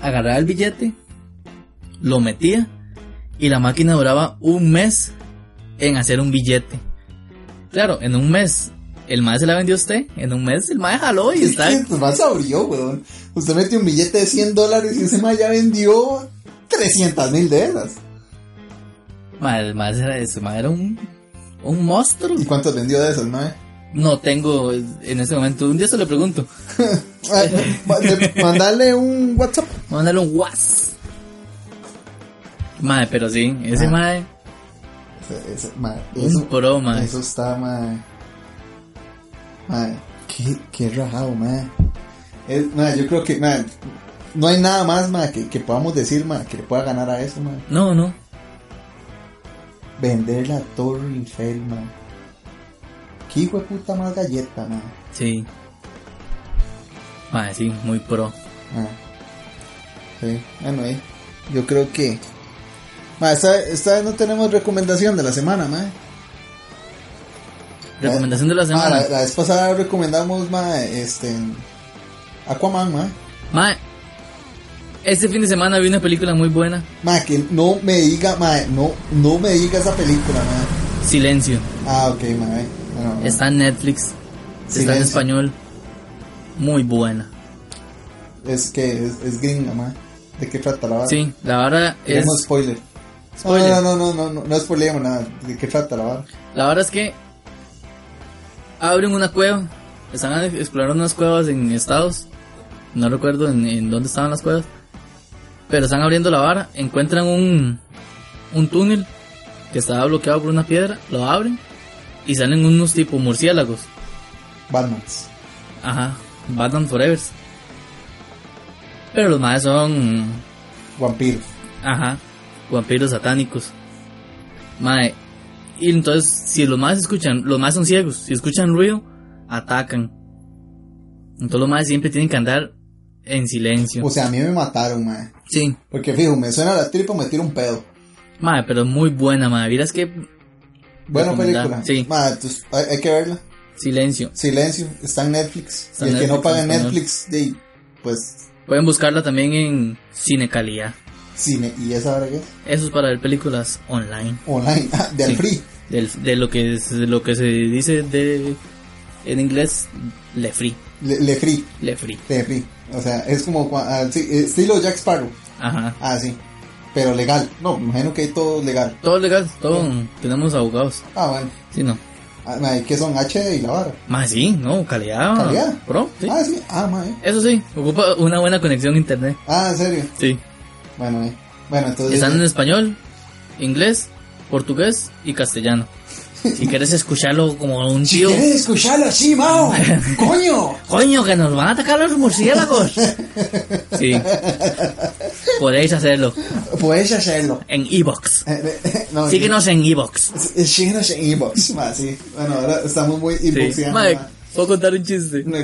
agarraba el billete, lo metía y la máquina duraba un mes en hacer un billete. Claro, en un mes el mae se la vendió a usted, en un mes el mae jaló y está... Pues más abrió, weón. Usted metió un billete de 100 dólares y ese mae ya vendió 300 mil de esas. Mae, el mae era, ese mae era un, un monstruo. ¿Y cuántos vendió de esas, mae? No tengo en este momento, un día se lo pregunto. Ma- de- Mandarle un WhatsApp. Mándale un was. Mae, pero sí, ese Ah. mae, Ese- ese- mae, un pro, mae. eso está, mae. Mae, qué, qué rajado, mae. Es- yo creo que, mae, no hay nada más, que, que podamos decir, que le pueda ganar a eso, mae. No, no. Vender la Torre Eiffel, mae. Qué hijo de puta más galleta, mae. Sí. Mae, sí, muy pro. Ah. Sí, bueno, ahí. Yo creo que. Esta, esta vez no tenemos recomendación de la semana, ma. Recomendación de la Ma, semana. la, la vez pasada recomendamos, ma, este. Aquaman, ma. Mae, este fin de semana vi una película muy buena. Ma, que no me diga, ma, no, no me diga esa película, ma. Silencio. Ah, ok, ma, eh. Bueno. Está en Netflix. Está en Silencio. español. Muy buena. Es que es, es gringa, ma. ¿De qué trata la vara? Sí, la vara es... Tenemos spoiler. Spoiler. No, no, no, no, no, no, no spoilemos nada. ¿De qué trata la vara? La verdad es que abren una cueva. Están explorando unas cuevas en estados. No recuerdo en, en dónde estaban las cuevas. Pero están abriendo la vara. Encuentran un, un túnel que estaba bloqueado por una piedra. Lo abren. Y salen unos tipo murciélagos. Batmans. Ajá. Batman Forever. Pero los más son Vampiros. Ajá, vampiros satánicos. Mae, y entonces, si los más escuchan, los más son ciegos, si escuchan ruido, atacan. Entonces los más siempre tienen que andar en silencio. O sea, a mí me mataron, ma. Sí, Porque fijo, me suena la tripa, me tiro un pedo. mae, pero muy buena, mae. Miras que Buena película. sí. Ma, entonces, hay, hay que verla. silencio. Silencio, está en Netflix. Está y el que no paga en. Netflix, de, pues, Pueden buscarla también en Cine Calidad. Cine. ¿Y esa hora qué es? Eso es para ver películas online. Online, ah, de al Sí. free. Del- de lo que es, de lo que se dice de en inglés le free, Le, le free, le free. le free. O sea, es como, ah, sí, estilo Jack Sparrow. Ajá. Ah, sí. Pero legal. No, me imagino que hay todo legal. Todo legal, todo. Tenemos abogados. Ah, bueno. Sí, no. Ah, ma, ¿Qué son HD y la vara? Más sí, no, calidad. ¿Calidad? Pro, sí. Ah, sí. Ah, ma, eh. Eso sí, ocupa una buena conexión a internet. Ah, en serio. Sí. Bueno, eh. Bueno, entonces. Están en español, inglés, portugués y castellano. Si quieres escucharlo como un Si tío. quieres escucharlo así, Mao. ¡Coño! ¡Coño, que nos van a atacar los murciélagos! Sí. Podéis hacerlo Puedes hacerlo. en Evox. no, Síguenos en Evox. sí. Síguenos en. Ma, sí. Bueno, ahora estamos muy Sí. inboxeando. Mike. ¿puedo contar un chiste? No,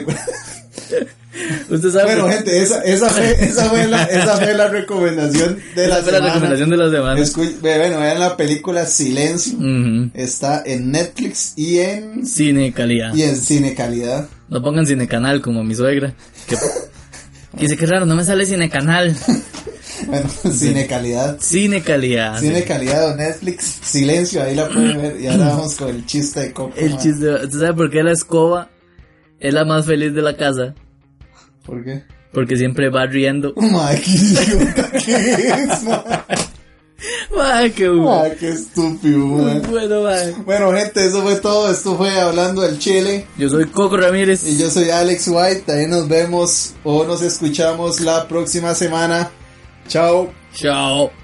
Usted sabe. Bueno, gente, esa, esa, fue, esa, fue la, esa fue la recomendación de la esa fue la semana. recomendación de la semana. Escu- bueno, vean la película Silencio. Está en Netflix y en, Cine calidad. y en Cine Calidad. No pongan cine canal como mi suegra. Que, que dice que raro, no me sale cine canal. Bueno, Cine Calidad. Cine calidad. Cine Calidad o Netflix. Silencio, ahí la pueden ver. Y ahora vamos con el chiste de Coco. El man. chiste. ¿Usted sabe por qué la escoba es la más feliz de la casa? ¿Por qué? Porque siempre va riendo. Madre, qué idiota que es. Ay, qué bueno. Qué estúpido, bueno. Bueno, gente, eso fue todo. Esto fue Hablando del Chile. Yo soy Coco Ramírez. Y yo soy Alex White. Ahí nos vemos o nos escuchamos la próxima semana. Chao. Chao.